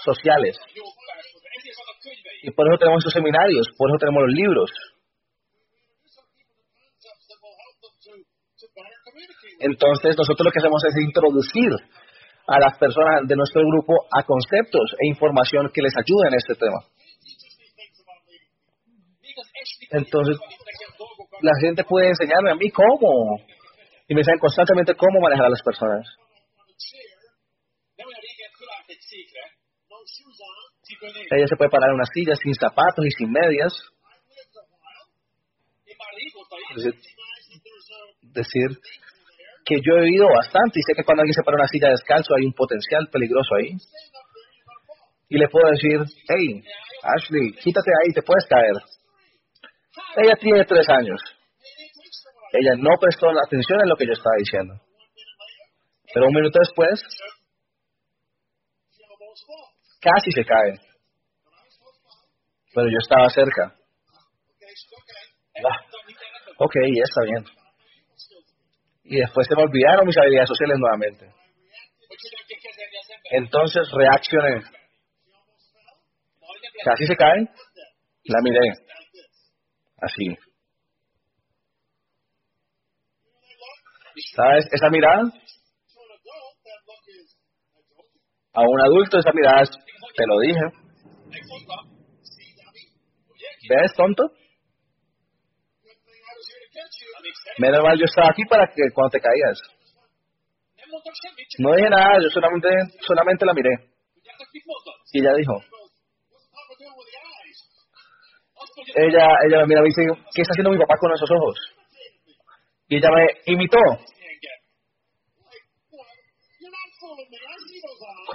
sociales. Y por eso tenemos esos seminarios, por eso tenemos los libros. Entonces nosotros lo que hacemos es introducir a las personas de nuestro grupo a conceptos e información que les ayuden en este tema. Entonces, la gente puede enseñarme a mí cómo. Y me enseñan constantemente cómo manejar a las personas. Ella se puede parar en una silla sin zapatos y sin medias. decir que yo he vivido bastante y sé que cuando alguien se para una silla descalzo hay un potencial peligroso ahí. Y le puedo decir, hey, Ashley, quítate ahí, te puedes caer. Ella tiene tres años. Ella no prestó atención en lo que yo estaba diciendo. Pero un minuto después, casi se cae. Pero yo estaba cerca. Ah, ok, está bien y después se me olvidaron mis habilidades sociales nuevamente. Entonces reaccioné. Casi se cae, la miré. Así. ¿Sabes? Esa mirada. A un adulto esa mirada te lo dije. ¿Ves, tonto? Menos mal yo estaba aquí para que cuando te caías. No dije nada, yo solamente, solamente la miré. Y ella dijo. Ella, ella me mira y dice, ¿qué está haciendo mi papá con esos ojos? Y ella me imitó.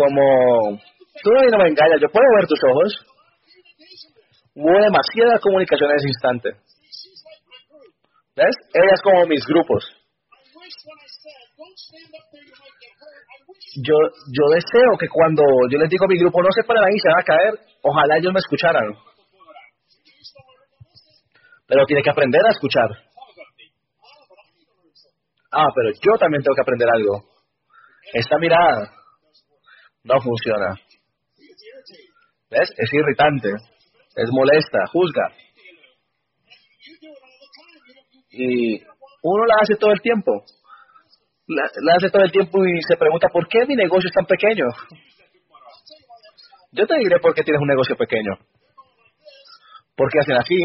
Como, tú no me engañas, yo puedo ver tus ojos. Hubo demasiada comunicación en ese instante. ¿Ves? Ella es como mis grupos. Yo, yo deseo que cuando yo les digo a mi grupo no se paren ahí, se van a caer, ojalá ellos me escucharan. Pero tiene que aprender a escuchar. Ah, pero yo también tengo que aprender algo. Esta mirada no funciona. ¿Ves? Es irritante, es molesta, juzga. Y uno la hace todo el tiempo. La, hace todo el tiempo y se pregunta, ¿por qué mi negocio es tan pequeño? Yo te diré por qué tienes un negocio pequeño. Porque hacen así.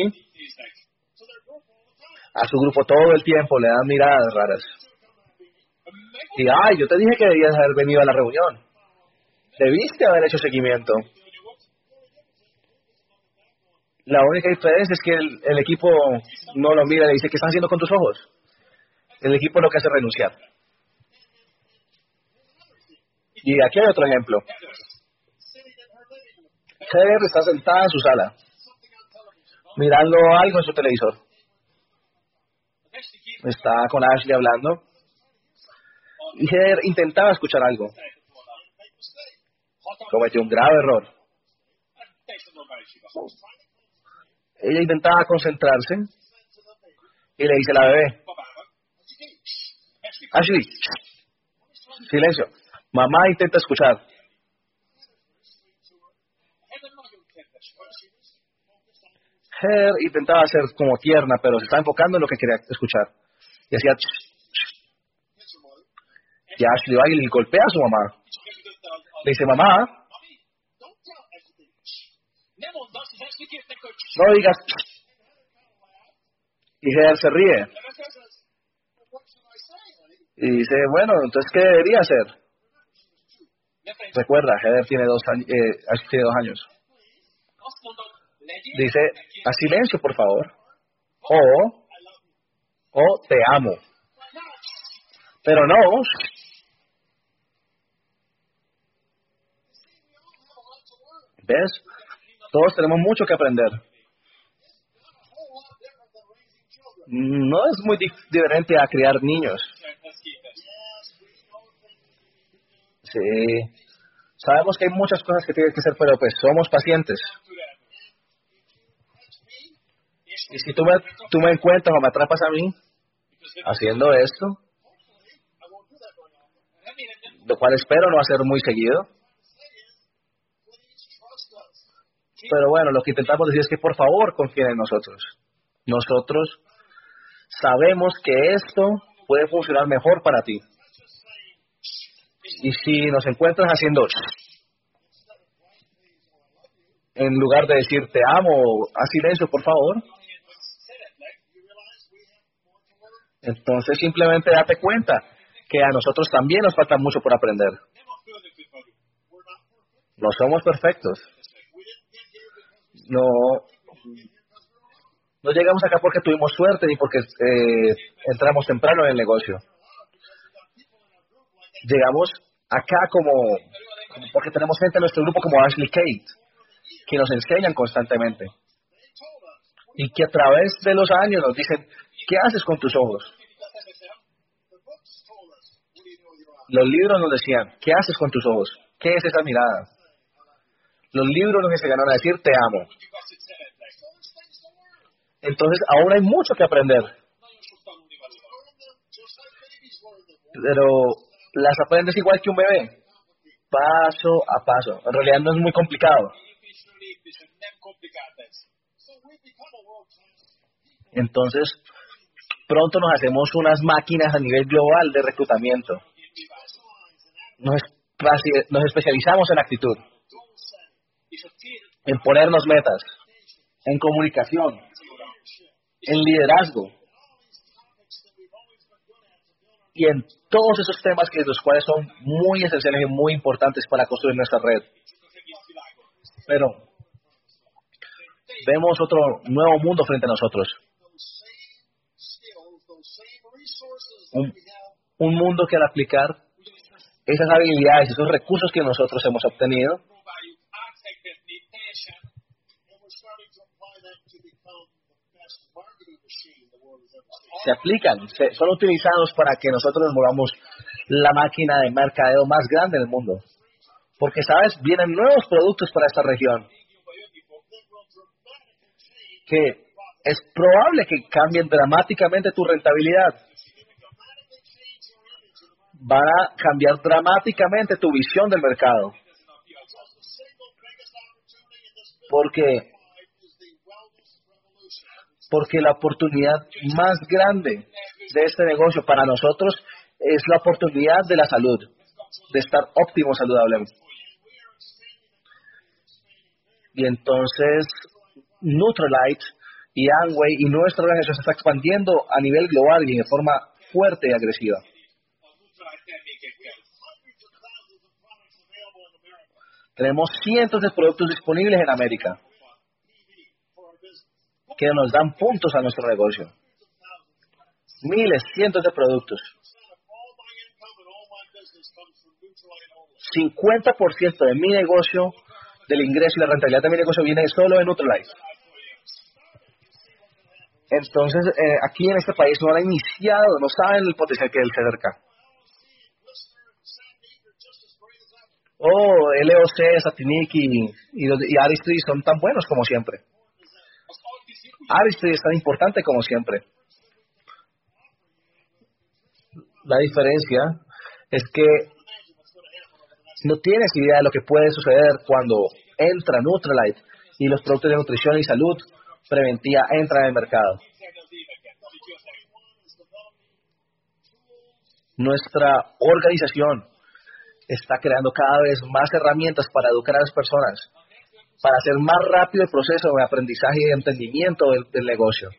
A su grupo todo el tiempo le dan miradas raras. Y, ay, yo te dije que debías haber venido a la reunión. Debiste haber hecho seguimiento. La única diferencia es que el, equipo no lo mira y le dice, ¿qué estás haciendo con tus ojos? El equipo lo que hace es renunciar. Y aquí hay otro ejemplo. Heather está sentada en su sala, mirando algo en su televisor. Está con Ashley hablando. Y Heather intentaba escuchar algo. Cometió un grave error. Ella intentaba concentrarse y le dice a la bebé, Ashley, silencio. Mamá intenta escuchar. Her intentaba ser como tierna, pero se está enfocando en lo que quería escuchar. Y hacía... Y Ashley va y le golpea a su mamá. Le dice, mamá, no digas... Y Heather se ríe. Y dice, bueno, entonces, ¿qué debería hacer? Recuerda, Heather tiene dos eh, tiene dos años. Dice, a silencio, por favor. O, o te amo. Pero no. ¿Ves? Todos tenemos mucho que aprender. No es muy diferente a criar niños. Sí. Sabemos que hay muchas cosas que tienen que hacer, pero pues somos pacientes. Y si tú me, tú me encuentras o me atrapas a mí haciendo esto, lo cual espero no hacer muy seguido. Pero bueno, lo que intentamos decir es que por favor confíen en nosotros. Nosotros sabemos que esto puede funcionar mejor para ti. Y si nos encuentras haciendo en lugar de decir te amo, a silencio, por favor, entonces simplemente date cuenta que a nosotros también nos falta mucho por aprender. No somos perfectos. No, no llegamos acá porque tuvimos suerte ni porque eh, entramos temprano en el negocio. Llegamos acá como, porque tenemos gente en nuestro grupo como Ashley Kate, que nos enseñan constantemente. Y que a través de los años nos dicen, ¿qué haces con tus ojos? Los libros nos decían, ¿qué haces con tus ojos? ¿Qué es esa mirada? Los libros nos enseñaron a decir, te amo. Entonces, aún hay mucho que aprender. Pero las aprendes igual que un bebé, paso a paso. En realidad no es muy complicado. Entonces, pronto nos hacemos unas máquinas a nivel global de reclutamiento. Nos, nos especializamos en actitud, en ponernos metas, en comunicación, en liderazgo, y en todos esos temas que los cuales son muy esenciales y muy importantes para construir nuestra red. Pero vemos otro nuevo mundo frente a nosotros. Un, un mundo que al aplicar esas habilidades, esos recursos que nosotros hemos obtenido, se aplican, son utilizados para que nosotros nos volvamos la máquina de mercadeo más grande del mundo. Porque, ¿sabes? Vienen nuevos productos para esta región que es probable que cambien dramáticamente tu rentabilidad. Van a cambiar dramáticamente tu visión del mercado. Porque porque la oportunidad más grande de este negocio para nosotros es la oportunidad de la salud, de estar óptimo saludable. Y entonces, Nutrilite y Amway y nuestra organización se está expandiendo a nivel global y de forma fuerte y agresiva. Tenemos cientos de productos disponibles en América que nos dan puntos a nuestro negocio. Miles, cientos de productos. 50% de mi negocio del ingreso y la rentabilidad de mi negocio viene solo de Neutralize. Entonces, eh, aquí en este país no han iniciado, no saben el potencial que el CDRK. Oh, LOC, Satinik y, y, y Aristide son tan buenos como siempre. Aristide es tan importante como siempre. La diferencia es que no tienes idea de lo que puede suceder cuando entra Nutralite y los productos de nutrición y salud preventiva entran en el mercado. Nuestra organización está creando cada vez más herramientas para educar a las personas, para hacer más rápido el proceso de aprendizaje y de entendimiento del, del negocio.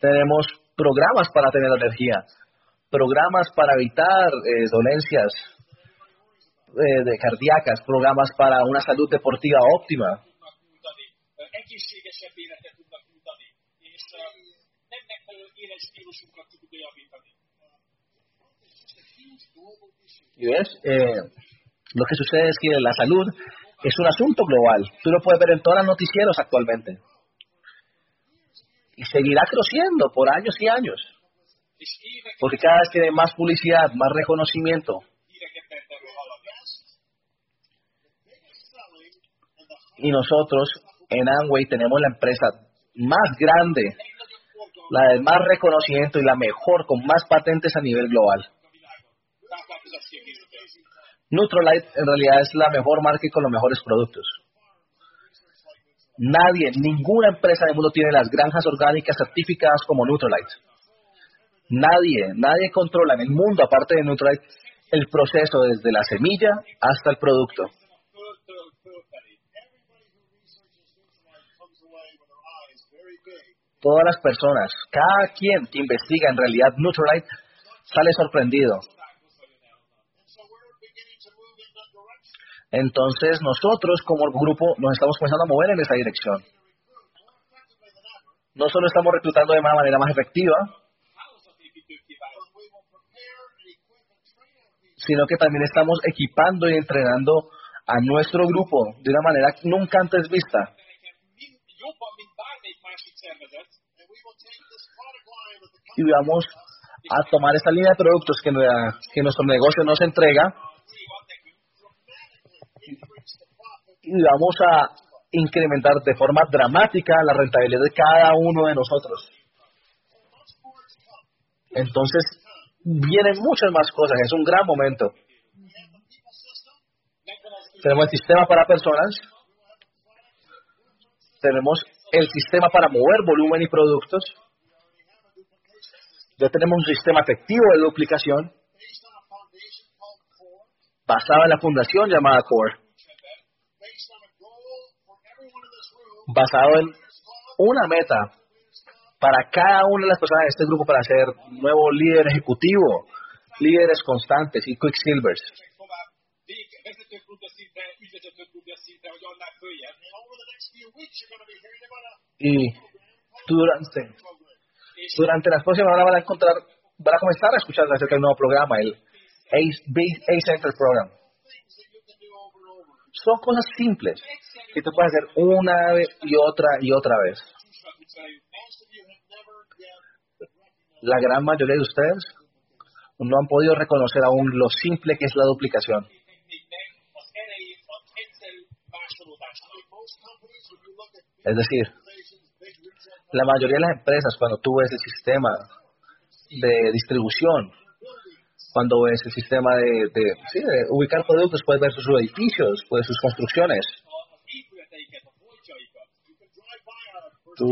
Tenemos programas para tener energía, programas para evitar eh, dolencias eh, de cardíacas, programas para una salud deportiva óptima. ¿Y ves? Eh, lo que sucede es que la salud es un asunto global. Tú lo puedes ver en todos los noticieros actualmente. Y seguirá creciendo por años y años. Porque cada vez tiene más publicidad, más reconocimiento. Y nosotros en Amway tenemos la empresa más grande, la de más reconocimiento y la mejor, con más patentes a nivel global. Neutralite en realidad es la mejor marca y con los mejores productos. Nadie, ninguna empresa del mundo tiene las granjas orgánicas certificadas como Neutralite. Nadie, nadie controla en el mundo, aparte de Neutralite, el proceso desde la semilla hasta el producto. Todas las personas, cada quien que investiga en realidad Neutralite sale sorprendido. Entonces nosotros como grupo nos estamos comenzando a mover en esa dirección. No solo estamos reclutando de una manera más efectiva, sino que también estamos equipando y entrenando a nuestro grupo de una manera nunca antes vista. Y vamos a tomar esta línea de productos que, que nuestro negocio nos entrega y vamos a incrementar de forma dramática la rentabilidad de cada uno de nosotros. Entonces, vienen muchas más cosas, es un gran momento. Tenemos el sistema para personas, tenemos el sistema para mover volumen y productos, ya tenemos un sistema efectivo de duplicación basado en la fundación llamada Core. Basado en una meta para cada una de las personas de este grupo para ser nuevo líder ejecutivo, líderes constantes y quicksilvers. Y durante, durante las próximas horas van a encontrar, van a comenzar a escuchar acerca del nuevo programa, el Ace, Center Program. Son cosas simples que tú puedes hacer una vez y otra y otra vez. La gran mayoría de ustedes no han podido reconocer aún lo simple que es la duplicación. Es decir, la mayoría de las empresas, cuando tú ves el sistema de distribución, cuando ves el sistema de, de ubicar productos, puedes ver sus edificios, puedes sus construcciones, Tú,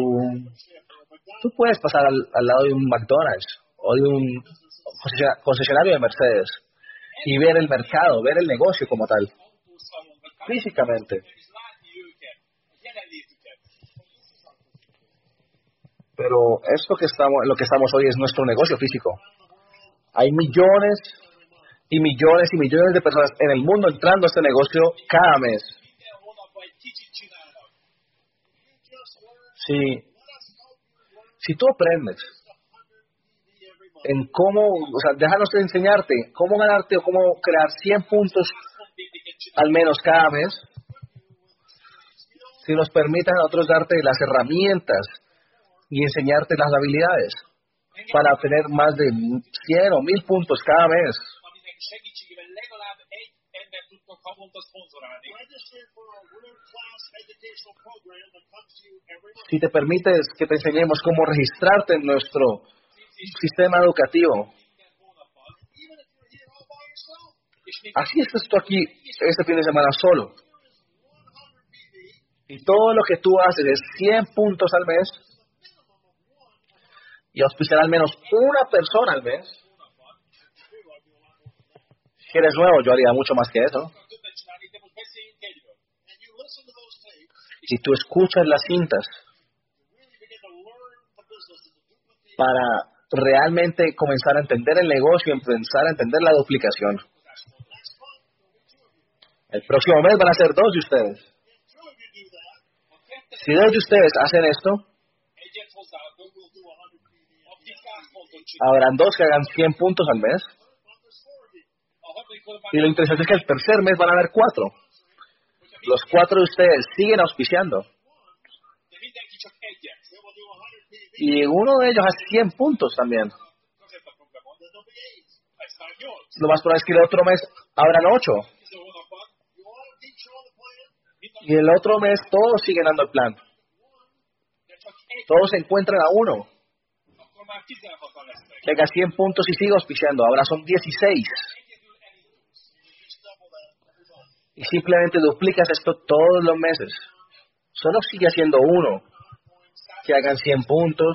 tú puedes pasar al, al lado de un McDonald's o de un concesionario de Mercedes y ver el mercado, ver el negocio como tal, físicamente. Pero esto que estamos, lo que estamos hoy es nuestro negocio físico. Hay millones y millones y millones de personas en el mundo entrando a este negocio cada mes. Si, si tú aprendes en cómo, o sea, déjanos enseñarte cómo ganarte o cómo crear 100 puntos al menos cada mes. Si nos permiten a nosotros darte las herramientas y enseñarte las habilidades para obtener más de 100 o 1000 puntos cada mes. Si te permites que te enseñemos cómo registrarte en nuestro sistema educativo, así estás tú aquí este fin de semana solo. 100 BV Y todo lo que tú haces es 100 puntos al mes y auspiciar al menos una persona al mes. Si eres nuevo, yo haría mucho más que eso. Si tú escuchas las cintas para realmente comenzar a entender el negocio y empezar a entender la duplicación. El próximo mes van a ser dos de ustedes. Si dos de ustedes hacen esto, habrán dos que hagan 100 puntos al mes. Y lo interesante es que el tercer mes van a haber cuatro. Los cuatro de ustedes siguen auspiciando. de mindenki csak egyet. Then we'll do 100 BV. Y uno de ellos hace 100 puntos también. Kazettaprogramon. Then there'll be eight. Aztán 8. Lo más probable es que el otro mes habrán ocho. Y el otro mes todos siguen dando el plan. Todos se encuentran a uno. Akkor már 16-an lesznek. Que haga 100 puntos y sigue auspiciando. Ahora son 16. Egyedül elindulsz. You just double that every month. Y simplemente duplicas esto todos los meses. Solo sigue haciendo uno. Que hagan 100 puntos.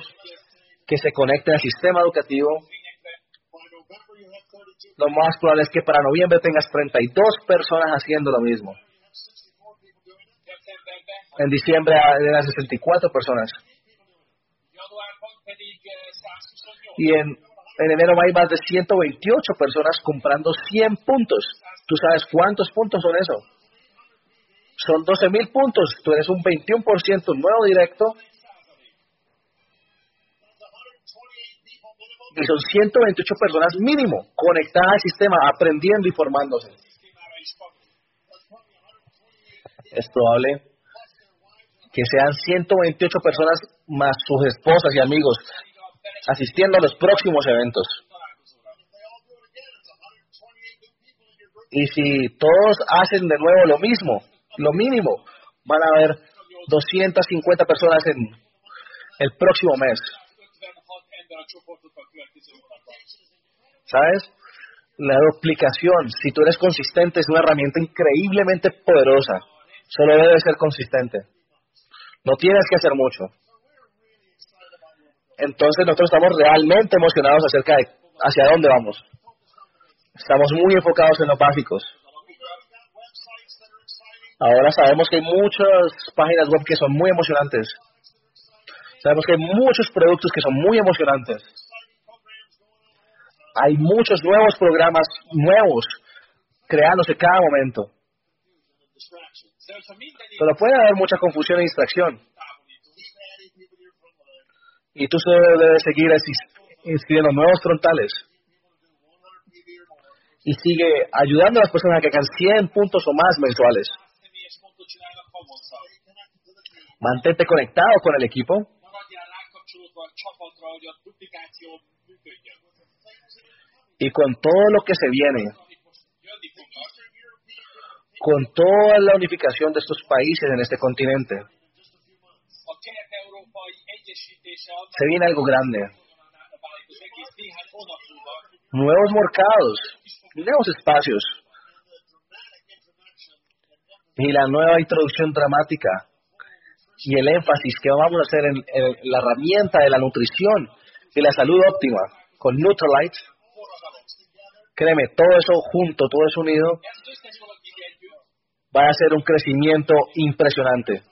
Que se conecten al sistema educativo. Lényegben By November, you have 32. Lo más probable es que para noviembre tengas 32 personas haciendo lo mismo. You have 64 people doing it. decemberben, En diciembre eran 64 personas. Y en, en enero hay más de 128 personas comprando 100 puntos. ¿Tú sabes cuántos puntos son eso? Son 12 mil puntos. Tú eres un 21% nuevo directo That's 128 people minimum. y son 128 personas mínimo conectadas al sistema, aprendiendo y formándose. Szisztémára is tagok. That's probably 128 Es probable que sean 128 personas más sus esposas y amigos asistiendo a los próximos eventos. találkozóra. If they all do it again, it's 128 new people in your group. Y si todos hacen de nuevo lo mismo, lo mínimo, van a haber 250 personas en el próximo mes. 56 ember a csoportot a következő hónapban. ¿Sabes? La duplicación, si tú eres consistente, es una herramienta increíblemente poderosa. Solo debes ser consistente. No tienes que hacer mucho. Entonces nosotros estamos realmente emocionados acerca de hacia dónde vamos. Estamos muy enfocados en los básicos. Ahora sabemos que hay muchas páginas web que son muy emocionantes. Sabemos que hay muchos productos que son muy emocionantes. Hay muchos nuevos programas nuevos creándose cada momento. Pero puede haber mucha confusión y distracción. Y tú solo debes seguir inscribiendo nuevos frontales. People to do 100 PV or more. Y sigue ayudando a las personas a que hagan 100 puntos o más mensuales. Mantente conectado con el equipo y con todo lo que se viene, con toda la unificación de estos países en este continente, se viene algo grande. Nuevos mercados, nuevos espacios y la nueva introducción dramática y el énfasis que vamos a hacer en, la herramienta de la nutrición y la salud óptima con Nutrilite. Créeme, todo eso junto, todo eso unido, va a ser un crecimiento impresionante,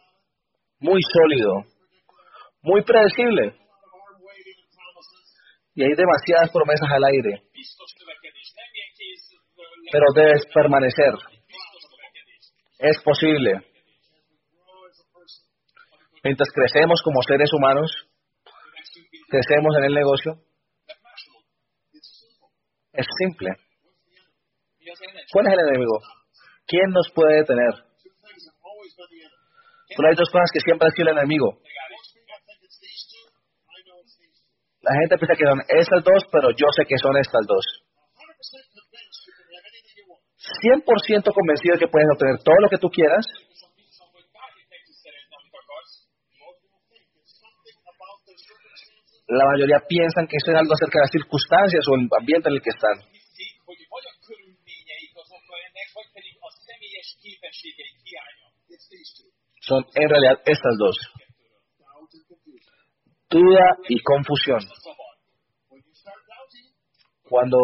muy sólido, muy predecible. Y hay demasiadas promesas al aire, pero debes permanecer. Es posible. Mientras crecemos como seres humanos, crecemos en el negocio. Es simple. ¿Cuál es el enemigo? ¿Quién nos puede detener? Solo hay dos cosas que siempre han sido el enemigo. La gente piensa que son estas dos, pero yo sé que son estas dos. 100% convinced you can have anything you want. 100% convencido de que puedes obtener todo lo que tú quieras. La mayoría piensan que eso es algo acerca de las circunstancias o el ambiente en el que están. Son en realidad estas dos. Duda y confusión. Cuando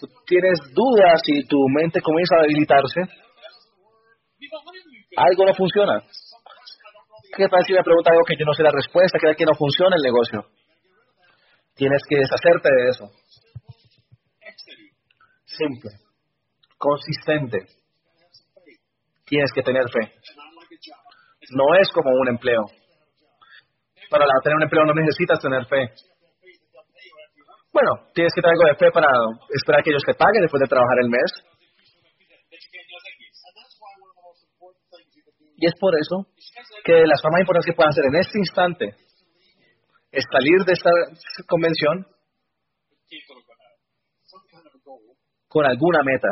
tú tienes dudas y tu mente comienza a debilitarse, algo no funciona. ¿Qué tal si me pregunta algo que yo no sé la respuesta? ¿Qué tal que no funciona el negocio? Tienes que deshacerte de eso. Simple. Consistente. Tienes que tener fe. No es como un empleo. Para tener un empleo no necesitas tener fe. Bueno, tienes que tener algo de fe para esperar que ellos te paguen después de trabajar el mes. Y es por eso que las formas importantes que puedan hacer en este instante es salir de esta convención con alguna meta,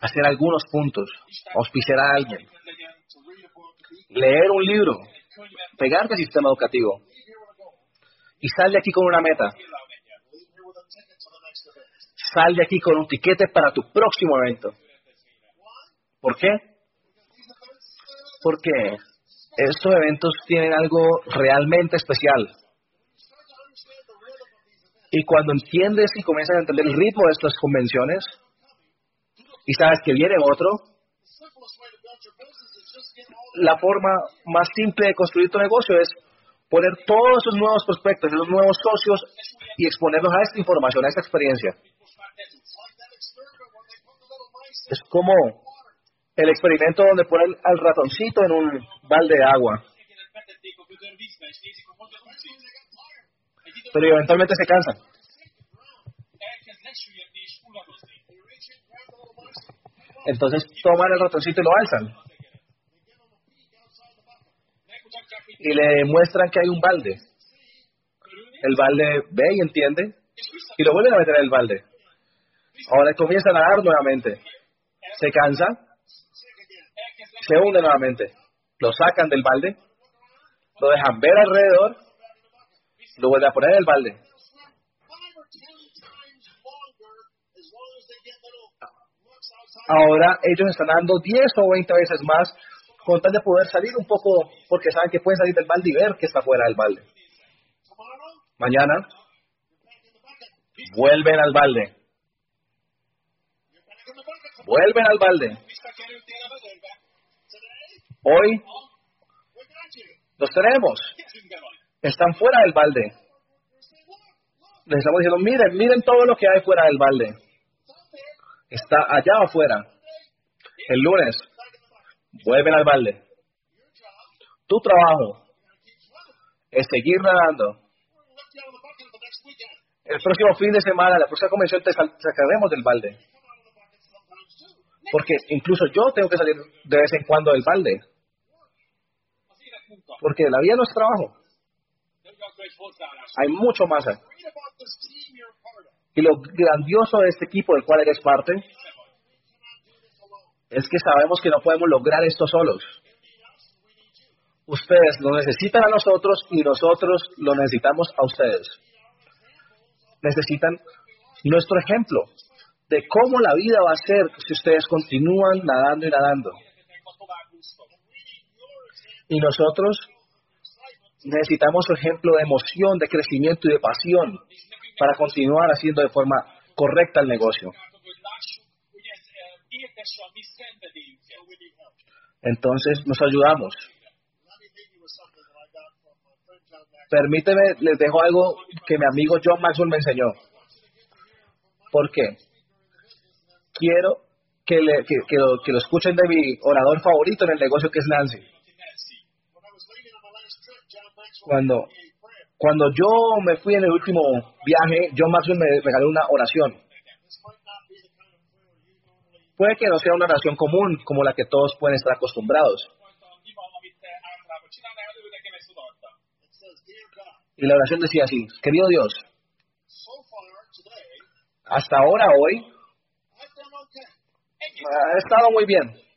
hacer algunos puntos, auspiciar a alguien, leer un libro, pegarte al sistema educativo y sal de aquí con una meta. Sal de aquí con un tiquete para tu próximo evento. ¿Por qué? Porque estos eventos tienen algo realmente especial. Y cuando entiendes y comienzas a entender el ritmo de estas convenciones y sabes que viene otro, la forma más simple de construir tu negocio es poner todos esos nuevos prospectos, esos nuevos socios y exponerlos a esta información, a esta experiencia. Es como el experimento donde ponen al ratoncito en un balde de agua, Egyenet betették a gödör Entonces toman el ratoncito y lo alzan y le muestran que hay un balde. El balde ve y entiende y lo vuelven a meter en el balde. Ahora comienza a nadar nuevamente. Se cansa, se hunde nuevamente. Lo sacan del balde, lo dejan ver alrededor, lo vuelven a poner en el balde. Ahora ellos están dando 10 o 20 veces más con tal de poder salir un poco, porque saben que pueden salir del balde y ver que está fuera del balde. Mañana vuelven al balde, vuelven al balde. Hoy los tenemos, están fuera del balde. Les estamos diciendo, miren, miren todo lo que hay fuera del balde. Está allá afuera. El lunes vuelven al balde. Tu trabajo es seguir nadando. El próximo fin de semana, la próxima convención, te sacaremos del balde. Porque incluso yo tengo que salir de vez en cuando del balde. Porque la vida no es trabajo. Hay mucho más. Y lo grandioso de este equipo del cual eres parte es que sabemos que no podemos lograr esto solos. Ustedes lo necesitan a nosotros y nosotros lo necesitamos a ustedes. Necesitan nuestro ejemplo de cómo la vida va a ser si ustedes continúan nadando y nadando. Y nosotros necesitamos su ejemplo de emoción, de crecimiento y de pasión para continuar haciendo de forma correcta el negocio. Entonces nos ayudamos. Permíteme, les dejo algo que mi amigo John Maxwell me enseñó. ¿Por qué? Quiero que, le- que- que lo, que lo escuchen de mi orador favorito en el negocio que es Nancy. Cuando Cuando yo me fui en el último viaje, John Maxwell me regaló una oración. Puede que no sea una oración común como la que todos pueden estar acostumbrados. Y la oración decía así, querido Dios, hasta ahora, hoy, ha estado muy bien.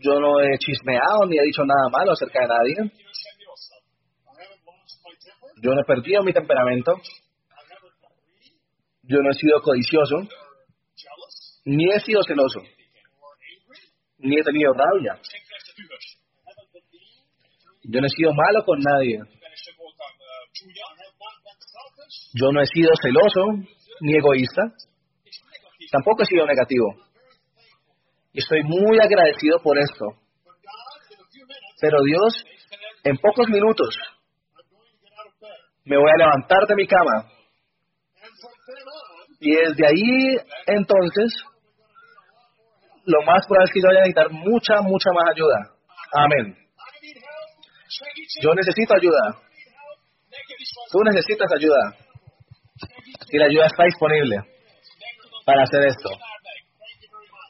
Yo no he chismeado ni he dicho nada malo acerca de nadie. Yo no he perdido mi temperamento. Yo no he sido codicioso, ni he sido celoso, ni he tenido rabia. Yo no he sido malo con nadie. Yo no he sido celoso ni egoísta. Tampoco he sido negativo. Estoy muy agradecido por esto. Pero Dios, en pocos minutos me voy a levantar de mi cama. Y desde ahí entonces, lo más probable es que yo vaya a necesitar mucha, mucha más ayuda. Amén. Yo necesito ayuda. Tú necesitas ayuda. Y la ayuda está disponible para hacer esto.